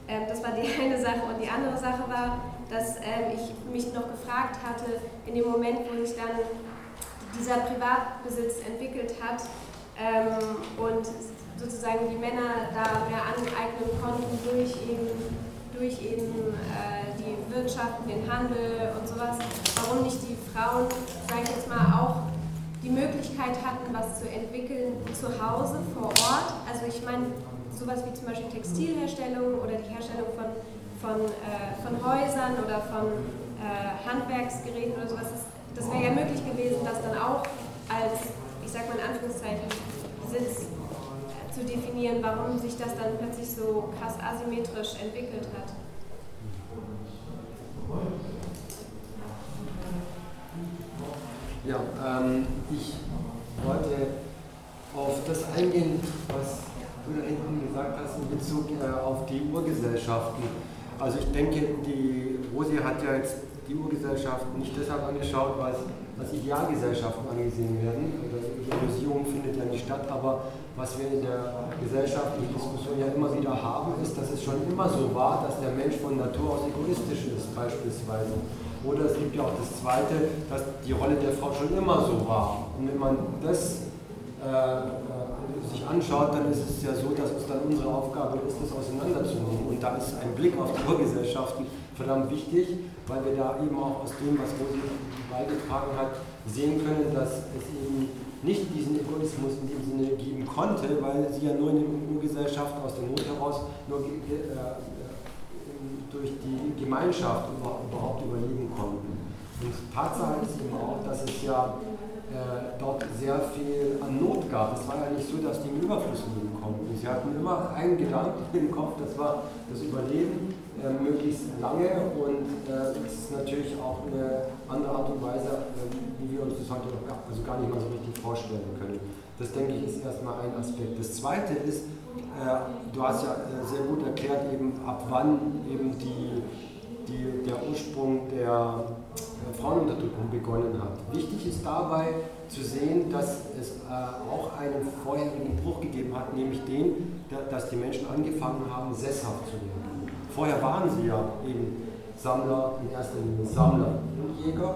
Ähm, das war die eine Sache und die andere Sache war, dass ähm, ich mich noch gefragt hatte, in dem Moment, wo sich dann dieser Privatbesitz entwickelt hat ähm, und sozusagen die Männer da mehr aneignen konnten durch eben, durch eben äh, die Wirtschaft, den Handel und sowas, warum nicht die Frauen, sage ich jetzt mal, auch die Möglichkeit hatten, was zu entwickeln zu Hause, vor Ort. Also ich meine, sowas wie zum Beispiel Textilherstellung oder die Herstellung von, von, äh, von Häusern oder von äh, Handwerksgeräten oder sowas, das, das wäre ja möglich gewesen, das dann auch als, ich sag mal in Anführungszeichen, Sitz zu definieren, warum sich das dann plötzlich so krass asymmetrisch entwickelt hat. Ja, ähm, ich wollte auf das eingehen, was du da hinten gesagt hast in Bezug äh, auf die Urgesellschaften. Also ich denke, die Rosi hat ja jetzt die Urgesellschaften nicht deshalb angeschaut, es als Idealgesellschaften angesehen werden. Oder die Illusion findet ja nicht statt, aber was wir in der gesellschaftlichen Diskussion ja immer wieder haben, ist, dass es schon immer so war, dass der Mensch von Natur aus egoistisch ist, beispielsweise. Oder es gibt ja auch das Zweite, dass die Rolle der Frau schon immer so war. Und wenn man das äh, äh, sich anschaut, dann ist es ja so, dass es dann unsere Aufgabe ist, das auseinanderzunehmen. Und da ist ein Blick auf die Urgesellschaften verdammt wichtig, weil wir da eben auch aus dem, was Rosi beigetragen hat, sehen können, dass es eben nicht diesen Egoismus in dem Sinne geben konnte, weil sie ja nur in den Urgesellschaften aus der Not heraus nur äh, durch die Gemeinschaft überhaupt überleben konnten. Und Tatsache ist eben auch, dass es ja äh, dort sehr viel an Not gab. Es war ja nicht so, dass die im Überfluss leben konnten. Sie hatten immer einen Gedanken im Kopf, das war das Überleben äh, möglichst lange und äh, ist natürlich auch eine andere Art und Weise, äh, wie wir uns das heute noch gar, also gar nicht mal so richtig vorstellen können. Das denke ich ist erstmal ein Aspekt. Das zweite ist, äh, du hast ja äh, sehr gut erklärt, eben ab wann eben die, die, der Ursprung der äh, Frauenunterdrückung begonnen hat. Wichtig ist dabei zu sehen, dass es auch einen vorherigen Bruch gegeben hat, nämlich den, dass die Menschen angefangen haben, sesshaft zu werden. Vorher waren sie ja eben Sammler, in erster Linie Sammler und Jäger.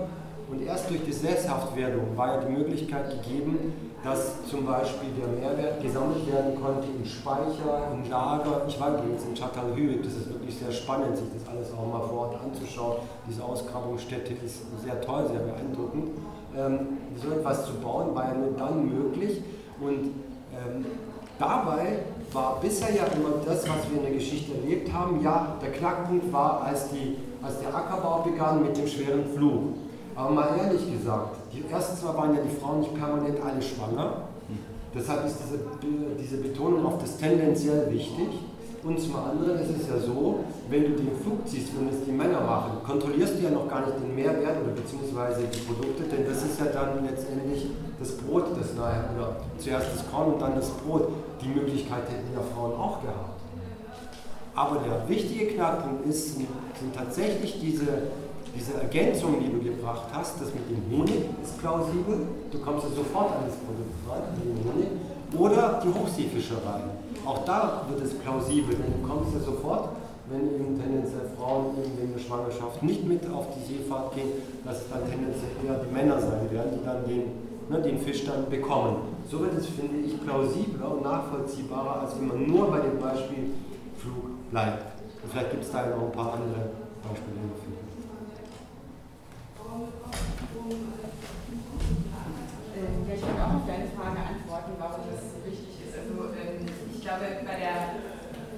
Und erst durch die Sesshaftwerdung war ja die Möglichkeit gegeben, dass zum Beispiel der Mehrwert gesammelt werden konnte im Speicher, im Lager. Ich war übrigens in Çatalhöyük, das ist wirklich sehr spannend, sich das alles auch mal vor Ort anzuschauen. Diese Ausgrabungsstätte ist sehr toll, sehr beeindruckend. Ähm, so etwas zu bauen war ja nur dann möglich und ähm, dabei war bisher ja immer das, was wir in der Geschichte erlebt haben. Ja, der Knackpunkt war, als, die, als der Ackerbau begann mit dem schweren Flug. Aber mal ehrlich gesagt, die ersten zwei waren ja die Frauen nicht permanent alle schwanger. Deshalb ist diese, diese Betonung auf das tendenziell wichtig. Und zum anderen ist es ja so, wenn du den Flug ziehst, wenn es die Männer machen, kontrollierst du ja noch gar nicht den Mehrwert oder beziehungsweise die Produkte, denn das ist ja dann letztendlich das Brot, das nachher, oder zuerst das Korn und dann das Brot. Die Möglichkeit hätten ja Frauen auch gehabt. Aber der wichtige Knackpunkt ist, sind tatsächlich diese diese Ergänzung, die du gebracht hast, das mit dem Honig ist plausibel, du kommst ja sofort an das Produkt ran, an den Honig, oder die Hochseefischerei. Auch da wird es plausibel, denn du kommst ja sofort, wenn eben tendenziell Frauen in der Schwangerschaft nicht mit auf die Seefahrt gehen, dass es dann tendenziell eher die Männer sein werden, die dann den, ne, den Fisch dann bekommen. So wird es, finde ich, plausibler und nachvollziehbarer, als wenn man nur bei dem Beispiel Flug bleibt. Und vielleicht gibt es da noch ein paar andere Beispiele dafür. Ja, ich wollte auch auf deine Frage antworten, warum das so wichtig ist. Also ähm, ich glaube, bei der,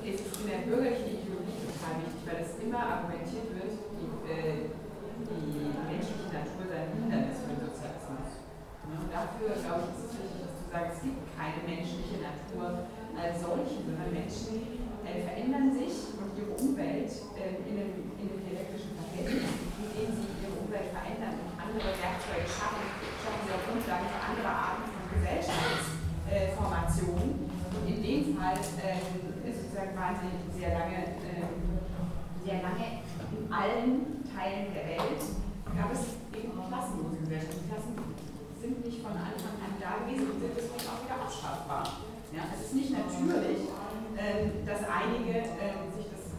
ist es in der bürgerlichen Ideologie total wichtig, weil es immer argumentiert wird, die, äh, die menschliche Natur sei ein Hindernis. Und dafür, glaube ich, ist es wichtig, dass du sagst, es gibt keine menschliche Natur als solche, sondern Menschen äh, verändern sich und ihre Umwelt äh, in, einem, in einem dialektischen Verhältnis, in dem sie ihre Umwelt verändern und andere Werkzeuge schaffen, schaffen sie auf Grundlage für andere Arten von Gesellschaftsformationen. und in dem Fall ähm, sozusagen waren sie sehr lange, ähm, sehr lange in allen Teilen der Welt gab es eben klassenlose Gesellschaften. Klassen sind nicht von Anfang an da gewesen und sind deswegen auch wieder abschaffbar. Ja, es ist nicht natürlich, ähm, dass einige ähm, sich das,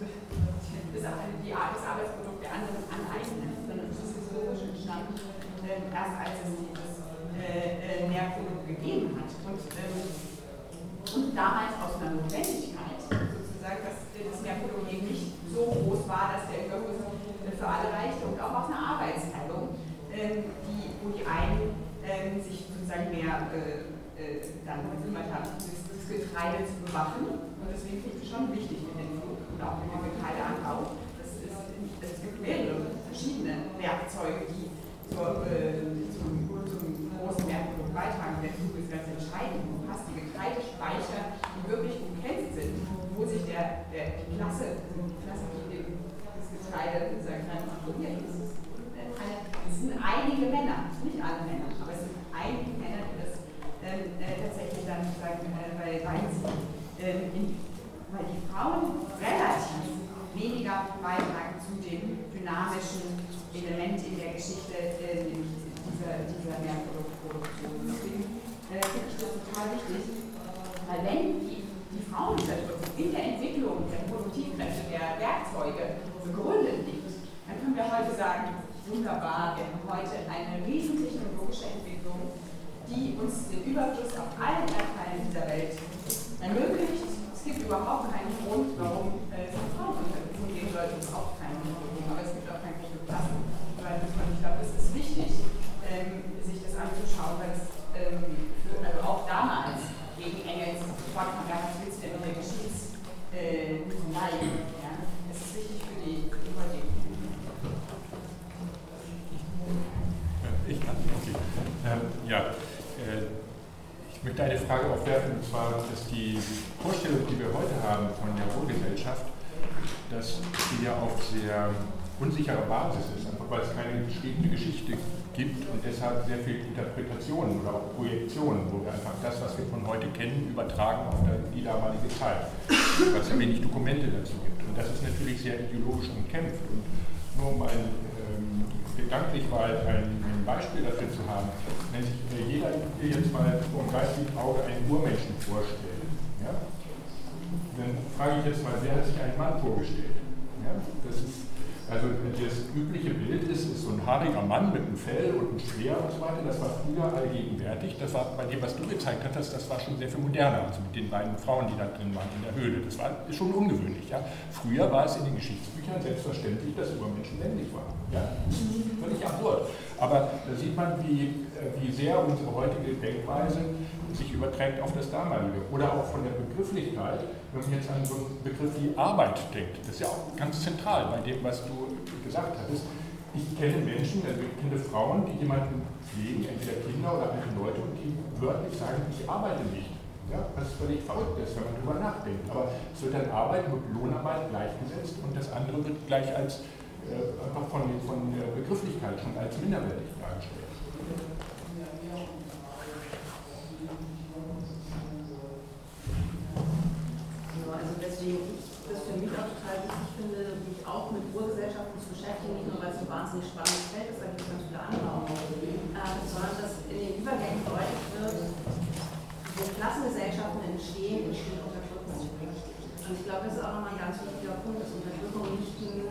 die, das Arbeitsprodukt der anderen aneignen, sondern es ist historisch entstanden, äh, erst als es dieses äh, Nährprodukt gegeben hat. Und, ähm, und damals aus einer Notwendigkeit, sozusagen, dass das Nährprodukt eben nicht so groß war, dass der Überfluss für alle reichte und auch aus einer Arbeitsteilung, ähm, wo die einen ähm, sich sozusagen mehr äh, äh, dann gekümmert haben, das, Getreide zu bewachen. Und deswegen finde ich es schon wichtig mit dem Flug und auch mit dem Getreideanbau. Das es gibt mehrere verschiedene Werkzeuge, die zur, äh, zum, zum großen Werk beitragen dazu, ist ganz entscheidend. Du hast die Getreidespeicher, die wirklich umkämpft sind, wo sich der, der, die Klasse, die Klasse, die das Getreide, sagen kann, hier ist es. Es sind einige Männer, aber es sind einige Männer, die das ähm, äh, tatsächlich dann sagen, äh, weil, die Frauen relativ weniger beitragen zu dem dynamischen Element in der Geschichte, äh, dieser, dieser Mehrproduktion. Deswegen äh, finde ich das total wichtig, weil wenn die, die Frauenunterdrückung in der Entwicklung der Produktivkräfte, der Werkzeuge begründet liegt, dann können wir heute sagen, wunderbar, wir haben heute eine riesen technologische Entwicklung, die uns den Überfluss auf allen Erdteilen dieser Welt ermöglicht. Es gibt überhaupt keinen Grund, warum äh, es Frauenunterrichtung geben sollte, überhaupt keinen Grund. Aber es gibt auch keinen Grund Klassen. Ich glaube, es ist wichtig, ähm, sich das anzuschauen, weil es ähm, also auch damals gegen Engels fragt man gar, was willst mit der Geschichtsleihe? Äh, ja? Es ist wichtig für die, für die heutige. Ich kann, okay. Ähm, ja, äh, ich möchte eine Frage aufwerfen, und zwar, dass die Vorstellung, die wir heute haben von der Wohlgesellschaft, dass die ja auf sehr unsicherer Basis ist, einfach weil es keine geschriebene Geschichte gibt und deshalb sehr viel Interpretationen oder auch Projektionen, wo wir einfach das, was wir von heute kennen, übertragen auf die damalige Zeit, weil es ja wenig Dokumente dazu gibt. Und das ist natürlich sehr ideologisch umkämpft. Und nur um ein gedanklich mal ein, ein, Beispiel dafür zu haben, wenn sich äh, jeder hier jetzt mal vom geistigen Auge einen Urmenschen vorstellt, ja, dann frage ich jetzt mal, wer hat sich einen Mann vorgestellt? Ja, das ist also das übliche Bild ist, ist so ein haariger Mann mit einem Fell und einem Schwer und so weiter. Das war früher allgegenwärtig. Das war bei dem, was du gezeigt hast, das war schon sehr viel moderner. Also mit den beiden Frauen, die da drin waren in der Höhle. Das war schon ungewöhnlich. Ja. Früher war es in den Geschichtsbüchern selbstverständlich, dass Übermenschen männlich waren. Ja. Völlig absurd. Aber da sieht man, wie, wie sehr unsere heutige Denkweise sich überträgt auf das damalige. Oder auch von der Begrifflichkeit, wenn man jetzt an so einen Begriff wie Arbeit denkt. Das ist ja auch ganz zentral bei dem, was du gesagt hattest. Ich kenne Menschen, also ich kenne Frauen, die jemanden pflegen, entweder Kinder oder alte Leute, und die wörtlich sagen, ich arbeite nicht. Ja, was völlig verrückt ist, wenn man darüber nachdenkt. Aber es wird dann Arbeit mit Lohnarbeit gleichgesetzt und das andere wird gleich als äh, einfach von, von der Begrifflichkeit schon als minderwertig dargestellt. also deswegen ich das für mich auch total wichtig finde, mich auch mit Urgesellschaften zu beschäftigen, nicht nur weil es ein wahnsinnig spannendes Feld ist, da gibt es ganz viele andere auch, äh, sondern dass in den Übergängen deutlich wird, wo Klassengesellschaften entstehen, entstehen Unterdrückung. Und ich glaube, das ist auch nochmal ein ganz wichtiger Punkt, dass Unterdrückung nicht ein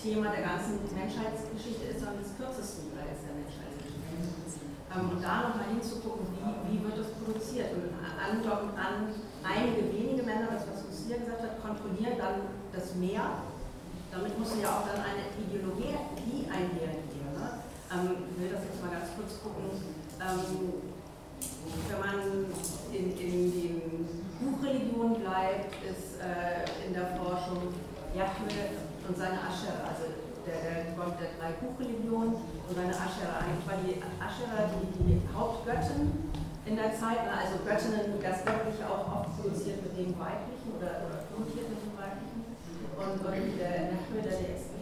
Thema der ganzen Menschheitsgeschichte ist, sondern des kürzesten Teils der Menschheitsgeschichte. Ähm, und da nochmal hinzugucken, wie, wie wird das produziert. Und andocken an einige wenige Männer, das was Lucia gesagt hat, kontrollieren dann das Meer. Damit muss ja auch dann eine Ideologie einhergehen. Ne? Ähm, ich will das jetzt mal ganz kurz gucken. Ähm, wenn man in, in den Buchreligionen bleibt, ist äh, in der Forschung Jahwe und seine Aschera, also der, Gott der drei Buchreligionen und seine Aschera. Eigentlich war die Aschera die, die Hauptgöttin in der Zeit, also Göttinnen, das Göttliche auch oft produziert mit dem Weiblichen oder, oder konnotiert mit dem Weiblichen. Und, und der Nechme, der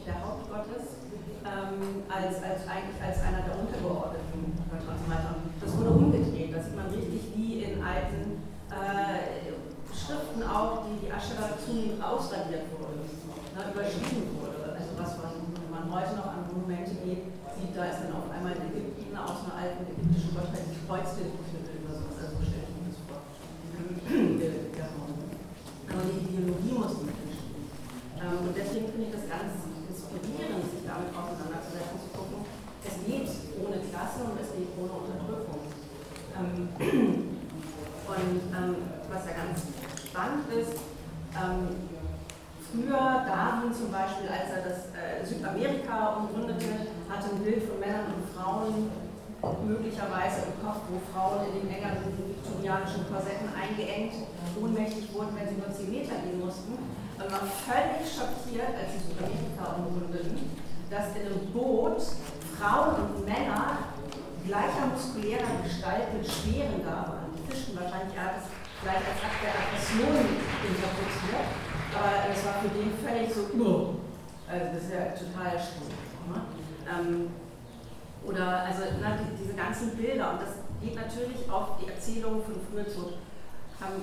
der Hauptgott ist, ähm, als, als eigentlich als einer der untergeordneten Götter und so weiter. Das wurde umgedreht, das sieht man richtig wie in alten äh, Schriften auch, die die Aschera zunehmend ausradiert wurde, ne, überschrieben wurde. Also was man, wenn man heute noch an Monumente geht, sieht, da ist dann auf einmal Ägypten aus einer alten ägyptischen Gottheit die Kreuzbildknüppel oder sowas. Also stelle ich mir das vor. Aber die Ideologie muss nicht entstehen. Ähm, und deswegen finde ich das ganz inspirierend, sich damit auseinanderzusetzen, zu gucken, es geht ohne Klasse und es geht ohne Unterdrückung. Ähm, und ähm, was ja ganz spannend ist, früher Darwin zum Beispiel, als er das äh, Südamerika umgründete, hatte ein Bild von Männern und Frauen möglicherweise im Kopf, wo Frauen in den engeren viktorianischen Korsetten eingeengt, ohnmächtig wurden, wenn sie nur 10 Meter gehen mussten. Und war völlig schockiert, als sie Südamerika umgründeten, dass in einem Boot Frauen und Männer gleicher muskulärer Gestalt mit schweren Gabe an. Die fischten wahrscheinlich, hat es vielleicht als Akt der Aggression interpretiert, aber es war für den völlig so, uh, also das ist ja total schwul. Ne? Ähm, oder also na, die, diese ganzen Bilder, und das geht natürlich auf die Erzählung von früher zurück. Ähm,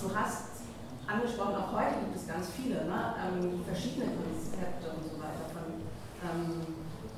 du hast angesprochen, auch heute gibt es ganz viele ne? ähm, verschiedene Konzepte und so weiter von, ähm,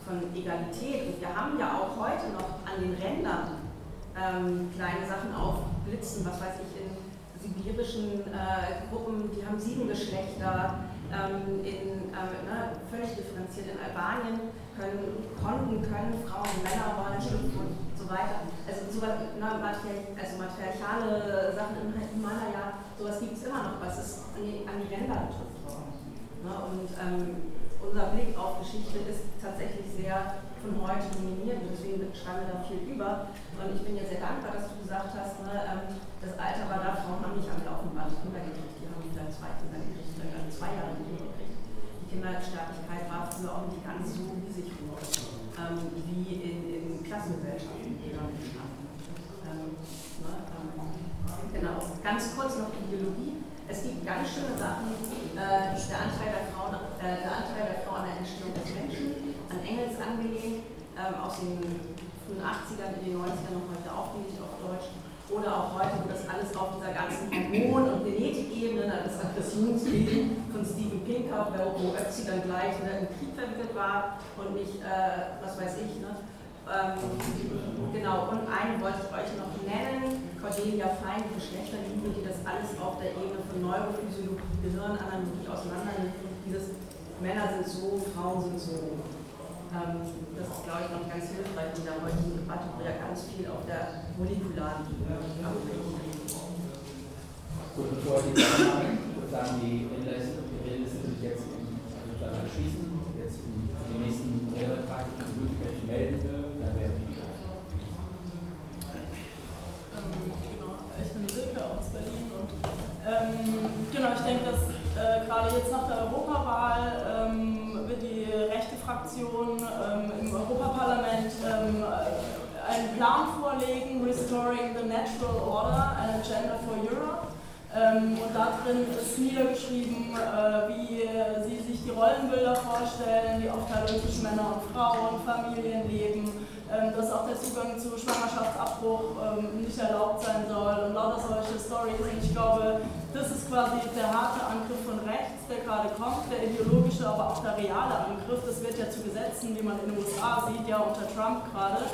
von Egalität. Und wir haben ja auch heute noch an den Rändern ähm, kleine Sachen aufblitzen, was weiß ich, in sibirischen äh, Gruppen, die haben sieben Geschlechter, in, äh, ne, völlig differenziert in Albanien können, konnten, können Frauen Männer wollen schlüpfen und so weiter. Also, so, ne, material, also matriarchale Sachen im Himalaya, sowas gibt es immer noch, was es an die, an die Ränder betrifft. Ne, und ähm, unser Blick auf Geschichte ist tatsächlich sehr von heute dominiert und deswegen schreiben wir da viel über. Und ich bin ja sehr dankbar, dass du gesagt hast, ne, ähm, das Alter war da, Frauen haben nicht am laufenden Band Kinder gekriegt, die haben vielleicht gekriegt, dann zwei Jahre gekriegt. Die Kindersterblichkeit war früher auch nicht ganz so riesig hoch, ähm, wie in, in Klassengesellschaften, die damit entstanden ähm, ne, ähm, Genau, ganz kurz noch Ideologie. Es gibt ganz schöne Sachen, äh, der, Anteil der, Frauen, äh, der Anteil der Frau an der Entstehung des Menschen, an Engels angelehnt, ähm, aus den frühen 80ern, in den 90ern noch heute aufgelegt auf Deutsch. Oder auch heute, wo das alles auf dieser ganzen Hormon- und Genetikebene, das Aggressionswesen von Steven Pinker, wo Ötzi dann gleich ne, im Krieg verwickelt war und nicht, äh, was weiß ich, ne? Ähm, genau, und einen wollte ich euch noch nennen, Cordelia Fein, die Geschlechterliebe, die das alles auf der Ebene von Neurophysiologie, Gehirnanalogie auseinander nimmt. Dieses Männer sind so, Frauen sind so. Das ist, glaube ich, noch ganz hilfreich. In der heutigen Debatte, wo ja ganz viel auf der molekularen Ebene. Gut, bevor die sagen, die ist, die ist natürlich jetzt sozusagen schließen, jetzt in den nächsten Rednertag die Möglichkeit melden, da drin ist niedergeschrieben, äh, wie sie sich die Rollenbilder vorstellen, die Aufteilung zwischen Männern und Frauen, Familienleben, ähm, dass auch der Zugang zu Schwangerschaftsabbruch ähm, nicht erlaubt sein soll und lauter solche Stories. Und ich glaube, das ist quasi der harte Angriff von rechts, der gerade kommt, der ideologische, aber auch der reale Angriff. Das wird ja zu Gesetzen, wie man in den USA sieht, ja unter Trump gerade.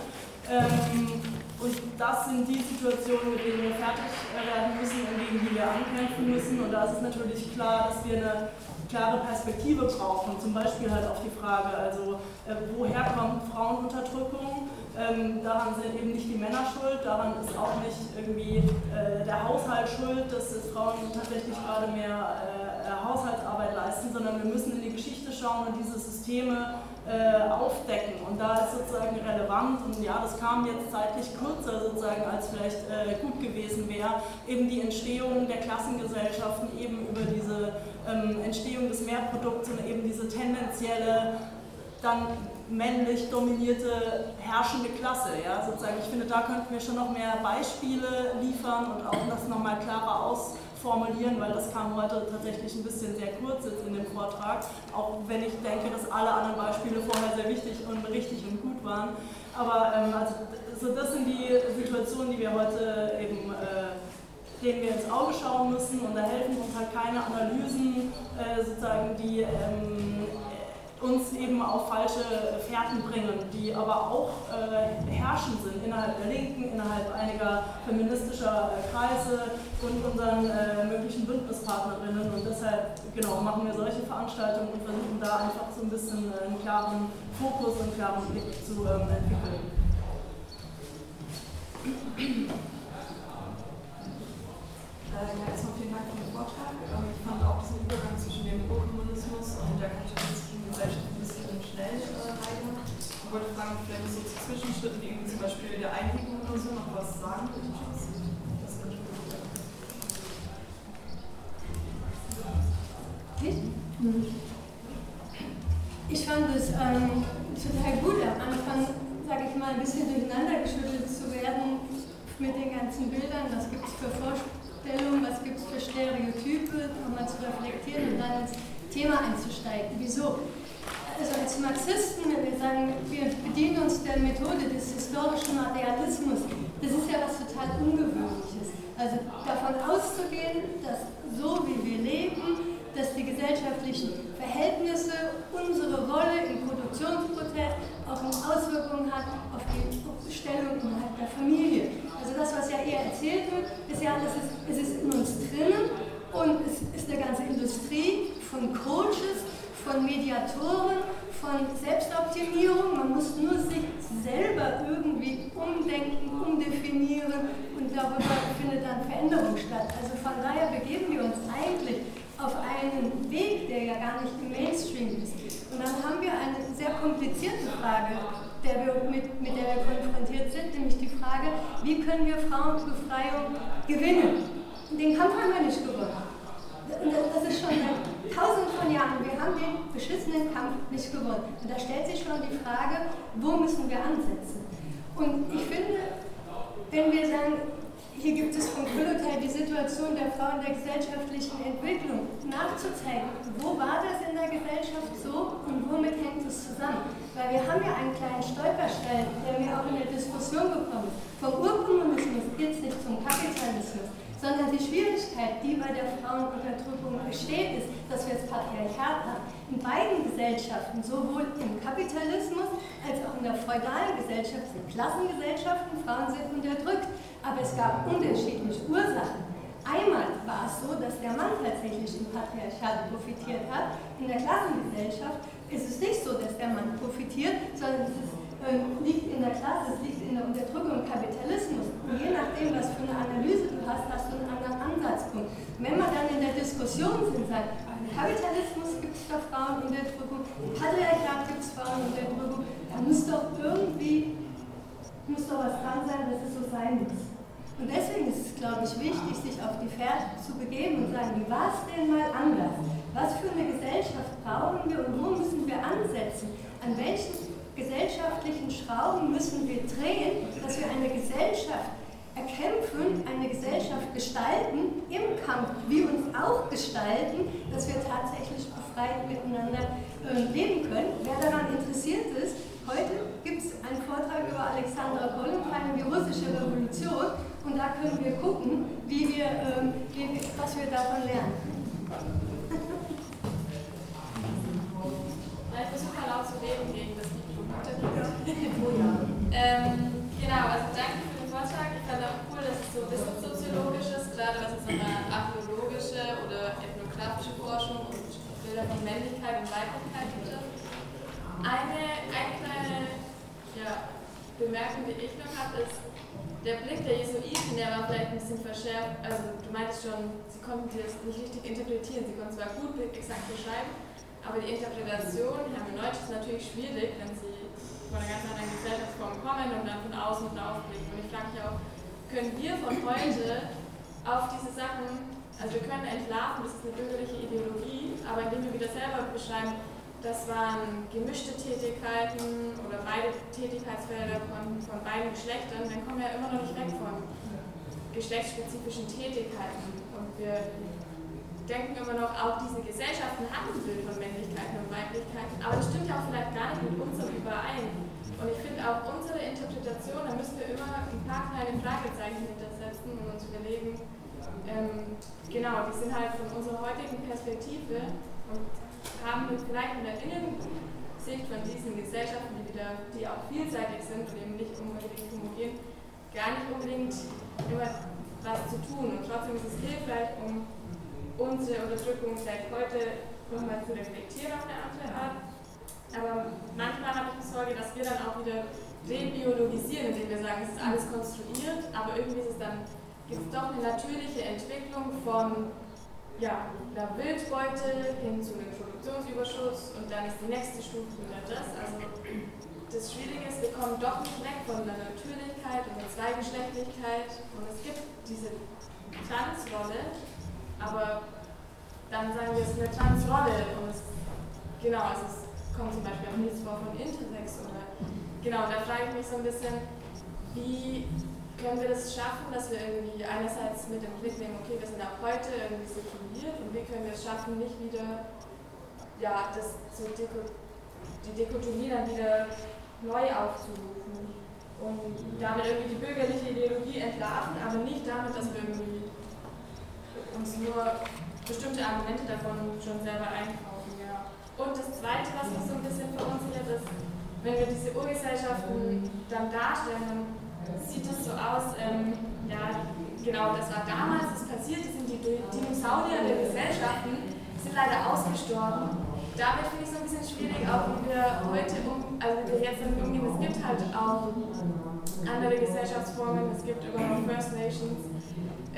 Ähm, und das sind die Situationen, mit denen wir fertig werden müssen und gegen die wir ankämpfen müssen. Und da ist es natürlich klar, dass wir eine klare Perspektive brauchen. Zum Beispiel halt auf die Frage, also äh, woher kommt Frauenunterdrückung? Ähm, daran sind eben nicht die Männer schuld, daran ist auch nicht irgendwie äh, der Haushalt schuld, dass Frauen tatsächlich gerade mehr äh, äh Haushaltsarbeit leisten, sondern wir müssen in die Geschichte schauen und diese Systeme äh, aufdecken. Und da ist sozusagen relevant, und ja, das kam jetzt zeitlich kürzer sozusagen, als vielleicht äh, gut gewesen wäre, eben die Entstehung der Klassengesellschaften eben über diese ähm, Entstehung des Mehrprodukts und eben diese tendenzielle dann männlich dominierte herrschende Klasse. Ja, sozusagen. Ich finde, da könnten wir schon noch mehr Beispiele liefern und auch das nochmal klarer aus formulieren, weil das kam heute tatsächlich ein bisschen sehr kurz jetzt in dem Vortrag, auch wenn ich denke, dass alle anderen Beispiele vorher sehr wichtig und richtig und gut waren. Aber ähm, also, so das sind die Situationen, die wir heute eben äh, denen wir ins Auge schauen müssen und da helfen uns halt keine Analysen, äh, sozusagen, die ähm, uns eben auf falsche Fährten bringen, die aber auch äh, herrschend sind innerhalb der Linken, innerhalb einiger feministischer äh, Kreise und unseren äh, möglichen Bündnispartnerinnen. Und deshalb genau, machen wir solche Veranstaltungen und versuchen da einfach so ein bisschen äh, einen klaren Fokus und einen klaren Blick zu ähm, entwickeln. Äh, ja, erstmal vielen Dank für den Vortrag. Ähm, ich fand auch diesen Übergang zwischen dem Urkommunismus und der kapitalistischen Gesellschaft ein bisschen schnell äh. Ich wollte fragen, vielleicht so Zwischenschritte, wie zum Beispiel der Einigung oder so, noch was sagen könntest. Ich fand es ähm, total gut am Anfang, sage ich mal ein bisschen durcheinander geschüttelt zu werden mit den ganzen Bildern. Was gibt es für Vorstellungen, was gibt es für Stereotype, nochmal zu reflektieren und dann ins Thema einzusteigen. Wieso? Als Marxisten, wenn wir sagen, wir bedienen uns der Methode des historischen Materialismus, das ist ja was total Ungewöhnliches. Also davon auszugehen, dass so wie wir leben, dass die gesellschaftlichen Verhältnisse unsere Rolle im Produktionsprozess auch Auswirkungen hat auf die Stellung innerhalb der Familie. Also das, was ja eher erzählt wird, ist ja, das ist, es ist in uns drinnen und es ist eine ganze Industrie von Coaches, von Mediatoren, von Selbstoptimierung. Man muss nur sich selber irgendwie umdenken, umdefinieren und darüber findet dann Veränderung statt. Also von daher begeben wir uns eigentlich auf einen Weg, der ja gar nicht im Mainstream ist. Und dann haben wir eine sehr komplizierte Frage, der wir, mit, mit der wir konfrontiert sind, nämlich die Frage, wie können wir Frauenbefreiung gewinnen? Den Kampf haben wir nicht gewonnen. Das ist schon seit tausenden von Jahren. Wir haben den beschissenen Kampf nicht gewonnen. Und da stellt sich schon die Frage, wo müssen wir ansetzen? Und ich finde, wenn wir sagen, hier gibt es von Kullotai die Situation der Frau in der gesellschaftlichen Entwicklung nachzuzeigen. Wo war das in der Gesellschaft so und womit hängt es zusammen? Weil wir haben ja einen kleinen Stolperstein, der mir auch in der Diskussion gekommen ist. Vom Urkommunismus geht es nicht zum Kapitalismus sondern die Schwierigkeit, die bei der Frauenunterdrückung besteht, ist, dass wir das Patriarchat haben. In beiden Gesellschaften, sowohl im Kapitalismus als auch in der feudalen Gesellschaft, sind Klassengesellschaften, Frauen sind unterdrückt. Aber es gab unterschiedliche Ursachen. Einmal war es so, dass der Mann tatsächlich im Patriarchat profitiert hat. In der Klassengesellschaft ist es nicht so, dass der Mann profitiert, sondern es ist liegt in der Klasse, es liegt in der Unterdrückung Kapitalismus. Und je nachdem, was für eine Analyse du hast, hast du einen anderen Ansatzpunkt. wenn wir dann in der Diskussion sind, sagt, im Kapitalismus gibt es doch Frauenunterdrückung, im Patriarchat gibt es Frauenunterdrückung, da muss doch irgendwie muss doch was dran sein, dass es so sein muss. Und deswegen ist es, glaube ich, wichtig, sich auf die Fährte zu begeben und sagen, wie war es denn mal anders? Was für eine Gesellschaft brauchen wir und wo müssen wir ansetzen? An welchen gesellschaftlichen Schrauben müssen wir drehen, dass wir eine Gesellschaft erkämpfen, eine Gesellschaft gestalten, im Kampf, wie uns auch gestalten, dass wir tatsächlich befreit miteinander äh, leben können. Wer daran interessiert ist, heute gibt es einen Vortrag über Alexandra Kollenstein und die russische Revolution und da können wir gucken, wie wir, ähm, was wir davon lernen. Ich versuche mal laut zu reden gegen das ähm, genau, also danke für den Vortrag. Ich fand auch cool, dass es so wissenssoziologisch ist, gerade was jetzt nochmal archäologische oder ethnografische Forschung und Bilder von Männlichkeit und Weiblichkeit betrifft. Eine, eine kleine ja, Bemerkung, die ich noch habe, ist, der Blick der Jesuiten, der war vielleicht ein bisschen verschärft. Also, du meintest schon, sie konnten das nicht richtig interpretieren. Sie konnten zwar gut exakt beschreiben, aber die Interpretation, hermeneutisch ist natürlich schwierig, wenn sie von einer ganz anderen Gesellschaftsform kommen und dann von außen drauf blicken. Und ich frage mich auch, können wir von heute auf diese Sachen, also wir können entlarven, das ist eine bürgerliche Ideologie, aber indem wir wieder selber beschreiben, das waren gemischte Tätigkeiten oder beide Tätigkeitsfelder von, von beiden Geschlechtern, dann kommen wir ja immer noch nicht weg von geschlechtsspezifischen Tätigkeiten. Und wir denken immer noch, auch diese Gesellschaften haben ein Bild von Männlichkeiten und Weiblichkeiten, aber das stimmt ja auch vielleicht gar nicht mit unserem überein. Und ich finde auch unsere Interpretation, da müssen wir immer ein paar kleine Fragezeichen hintersetzen und uns überlegen, ähm, genau, die sind halt von unserer heutigen Perspektive und haben vielleicht in der Innensicht von diesen Gesellschaften, die, wieder, die auch vielseitig sind und eben nicht unbedingt homogen, gar nicht unbedingt immer was zu tun. Und trotzdem ist es hilfreich, um unsere Unterdrückung seit heute nochmal zu reflektieren auf eine andere Art. Aber manchmal habe ich die Sorge, dass wir dann auch wieder rebiologisieren, indem wir sagen, es ist alles konstruiert, aber irgendwie ist es dann, gibt es doch eine natürliche Entwicklung von ja, einer Wildbeute hin zu einem Produktionsüberschuss und dann ist die nächste Stufe wieder das. Also das Schwierige ist, wir kommen doch nicht weg von der Natürlichkeit und der Zweigeschlechtlichkeit und es gibt diese Transrolle, aber dann sagen wir, es ist eine Transrolle und es, genau, also es kommt zum Beispiel auch nichts vor von Intersex oder genau, da frage ich mich so ein bisschen, wie können wir das schaffen, dass wir irgendwie einerseits mit dem Blick nehmen, okay, wir sind auch heute irgendwie situiert und wie können wir es schaffen, nicht wieder ja, das so Deko, die Dekotomie dann wieder neu aufzurufen und damit irgendwie die bürgerliche Ideologie entlarven, aber nicht damit, dass wir irgendwie uns nur bestimmte Argumente davon schon selber einkaufen. Ja. Und das Zweite, was mich so ein bisschen verunsichert, ist, wenn wir diese Urgesellschaften dann darstellen, dann sieht es so aus, ähm, ja, genau, das war damals, das passiert, das sind die Dinosaurier der Gesellschaften, sind leider ausgestorben. Damit finde ich so ein bisschen schwierig, auch wie wir heute um, also wie wir jetzt damit umgehen. Es gibt halt auch andere Gesellschaftsformen, es gibt überhaupt First Nations,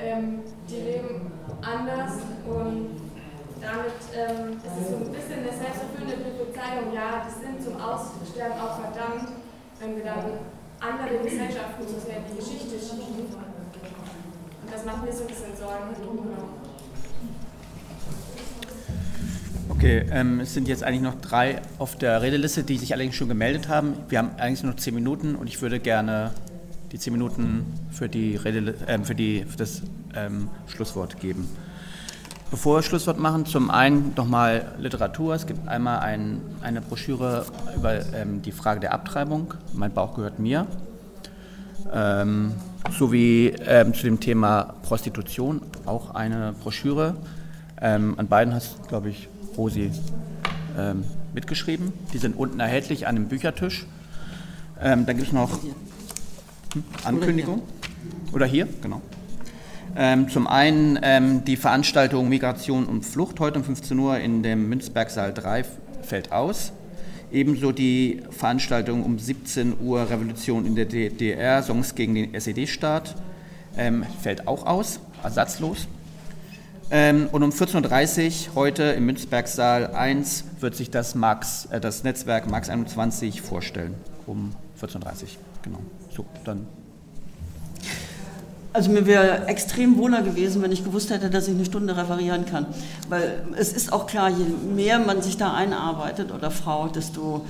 ähm, die leben anders und damit ähm, ist es so ein bisschen eine selbsterfüllende Prophezeiung, ja, die sind zum Aussterben auch verdammt, wenn wir dann andere Gesellschaften so sehr in die Geschichte schieben. Und das macht mir so ein bisschen Sorgen. Okay, ähm, es sind jetzt eigentlich noch drei auf der Redeliste, die sich allerdings schon gemeldet haben. Wir haben eigentlich nur noch zehn Minuten und ich würde gerne die zehn Minuten für, die Rede, äh, für, die, für das ähm, Schlusswort geben. Bevor wir Schlusswort machen, zum einen nochmal Literatur. Es gibt einmal ein, eine Broschüre über ähm, die Frage der Abtreibung. Mein Bauch gehört mir. Ähm, sowie ähm, zu dem Thema Prostitution auch eine Broschüre. Ähm, an beiden hast, glaube ich, Rosi ähm, mitgeschrieben. Die sind unten erhältlich an dem Büchertisch. Ähm, dann gibt es noch Ankündigung. Oder hier, genau. Ähm, zum einen ähm, die Veranstaltung Migration und Flucht heute um 15 Uhr in dem Münzbergsaal 3 fällt aus. Ebenso die Veranstaltung um 17 Uhr Revolution in der DDR, Songs gegen den SED-Staat, ähm, fällt auch aus, ersatzlos. Ähm, und um 14.30 Uhr heute im Münzbergsaal 1 wird sich das, Marx, äh, das Netzwerk Marx 21 vorstellen. Um 14.30 Uhr, genau. So, dann also mir wäre extrem wohler gewesen, wenn ich gewusst hätte, dass ich eine Stunde referieren kann. Weil es ist auch klar, je mehr man sich da einarbeitet oder Frau, desto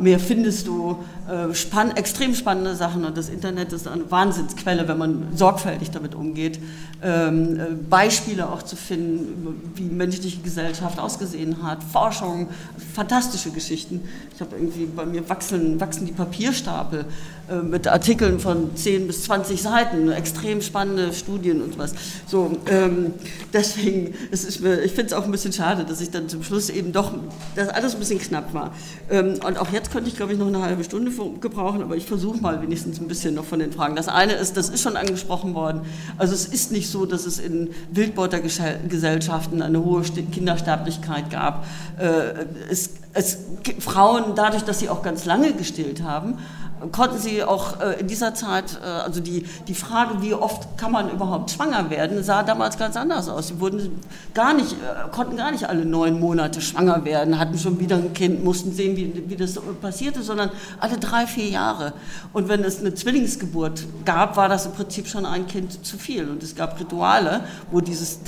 mehr findest du äh, spann extrem spannende Sachen. Und das Internet ist eine Wahnsinnsquelle, wenn man sorgfältig damit umgeht, ähm, äh, Beispiele auch zu finden, wie menschliche Gesellschaft ausgesehen hat, Forschung, fantastische Geschichten. Ich habe irgendwie, bei mir wachsen, wachsen die Papierstapel äh, mit Artikeln von 10 bis 20 Seiten, extrem spannende Studien und was. So, ähm, deswegen, es ist mir, ich finde es auch ein bisschen schade, dass ich dann zum Schluss eben doch, dass alles ein bisschen knapp war. Ähm, und auch jetzt könnte ich, glaube ich, noch eine halbe Stunde gebrauchen, aber ich versuche mal wenigstens ein bisschen noch von den Fragen. Das eine ist, das ist schon angesprochen worden, also es ist nicht so, dass es in Wildbeutergesellschaften eine hohe Kindersterblichkeit gab. Äh, es, es, Frauen, dadurch, dass sie auch ganz lange gestillt haben, konnten sie auch äh, in dieser Zeit, äh, also die, die Frage, wie oft kann man überhaupt schwanger werden, sah damals ganz anders aus. Sie wurden gar nicht, äh, konnten gar nicht alle neun Monate schwanger werden, hatten schon wieder ein Kind, mussten sehen, wie, wie das passierte, sondern alle drei, vier Jahre. Und wenn es eine Zwillingsgeburt gab, war das im Prinzip schon ein Kind zu viel. Und es gab Rituale, wo dieses,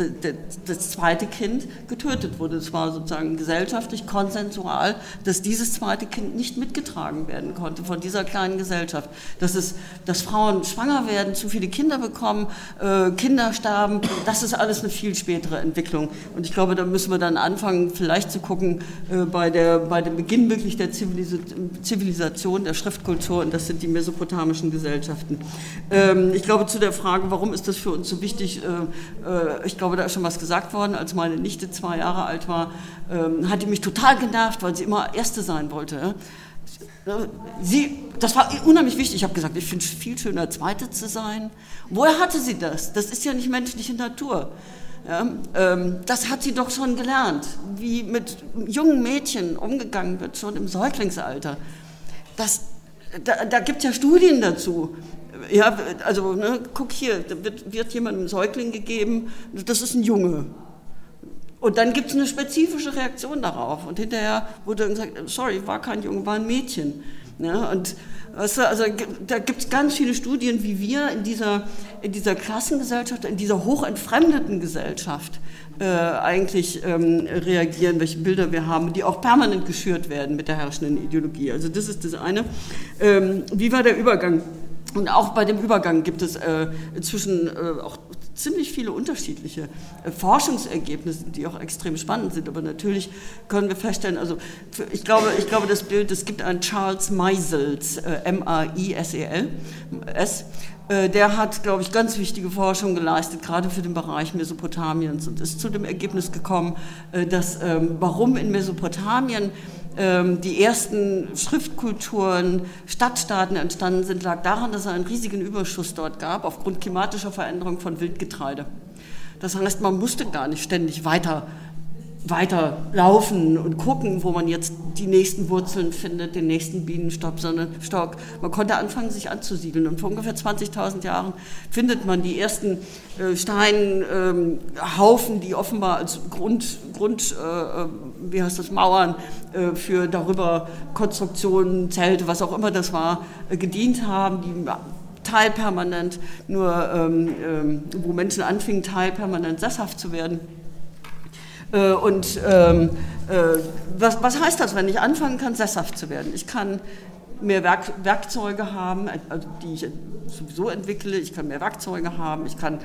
das zweite Kind getötet wurde. Es war sozusagen gesellschaftlich konsensual, dass dieses zweite Kind nicht mitgetragen werden konnte von dieser kleinen kleinen Gesellschaft. Dass, es, dass Frauen schwanger werden, zu viele Kinder bekommen, äh, Kinder sterben, das ist alles eine viel spätere Entwicklung. Und ich glaube, da müssen wir dann anfangen, vielleicht zu gucken, äh, bei, der, bei dem Beginn wirklich der Zivilisation, der Schriftkultur, und das sind die mesopotamischen Gesellschaften. Ähm, ich glaube, zu der Frage, warum ist das für uns so wichtig, äh, äh ich glaube, da ist schon was gesagt worden, als meine Nichte zwei Jahre alt war, ähm, hat die mich total genervt, weil sie immer Erste sein wollte. Sie, das war unheimlich wichtig. Ich habe gesagt, ich finde es viel schöner, Zweite zu sein. Woher hatte sie das? Das ist ja nicht menschliche Natur. Ja, ähm, das hat sie doch schon gelernt, wie mit jungen Mädchen umgegangen wird, schon im Säuglingsalter. Das, da da gibt es ja Studien dazu. Ja, also ne, guck hier, da wird, wird jemandem Säugling gegeben, das ist ein Junge. Und dann gibt es eine spezifische Reaktion darauf. Und hinterher wurde dann gesagt, sorry, war kein Junge, war ein Mädchen. Ja, und weißt du, also da gibt es ganz viele Studien, wie wir in dieser, in dieser Klassengesellschaft, in dieser hochentfremdeten Gesellschaft äh, eigentlich ähm, reagieren, welche Bilder wir haben, die auch permanent geschürt werden mit der herrschenden Ideologie. Also das ist das eine. Ähm, wie war der Übergang? Und auch bei dem Übergang gibt es äh, inzwischen äh, auch ziemlich viele unterschiedliche äh, Forschungsergebnisse, die auch extrem spannend sind. Aber natürlich können wir feststellen, also ich, glaube, ich glaube, das Bild, es gibt einen Charles Meisels, äh, M-A-I-S-E-L, S, äh, der hat, glaube ich, ganz wichtige Forschung geleistet, gerade für den Bereich Mesopotamiens und ist zu dem Ergebnis gekommen, dass ähm, warum in Mesopotamien die ersten Schriftkulturen, Stadtstaaten entstanden sind, lag daran, dass es einen riesigen Überschuss dort gab aufgrund klimatischer Veränderung von Wildgetreide. Das heißt, man musste gar nicht ständig weiter weiter laufen und gucken, wo man jetzt die nächsten Wurzeln findet, den nächsten Bienenstock, sondern Stock. Man konnte anfangen, sich anzusiedeln. Und vor ungefähr 20.000 Jahren findet man die ersten äh, Steinhaufen, ähm, die offenbar als Grund, Grund äh, äh, wie heißt das, Mauern für darüber Konstruktionen, Zelte, was auch immer das war, gedient haben, die teilpermanent nur, ähm, ähm, wo Menschen anfingen, teilpermanent sesshaft zu werden. Äh, und ähm, äh, was, was heißt das, wenn ich anfangen kann, sesshaft zu werden? Ich kann mehr Werk, Werkzeuge haben, also die ich sowieso entwickle. Ich kann mehr Werkzeuge haben. Ich kann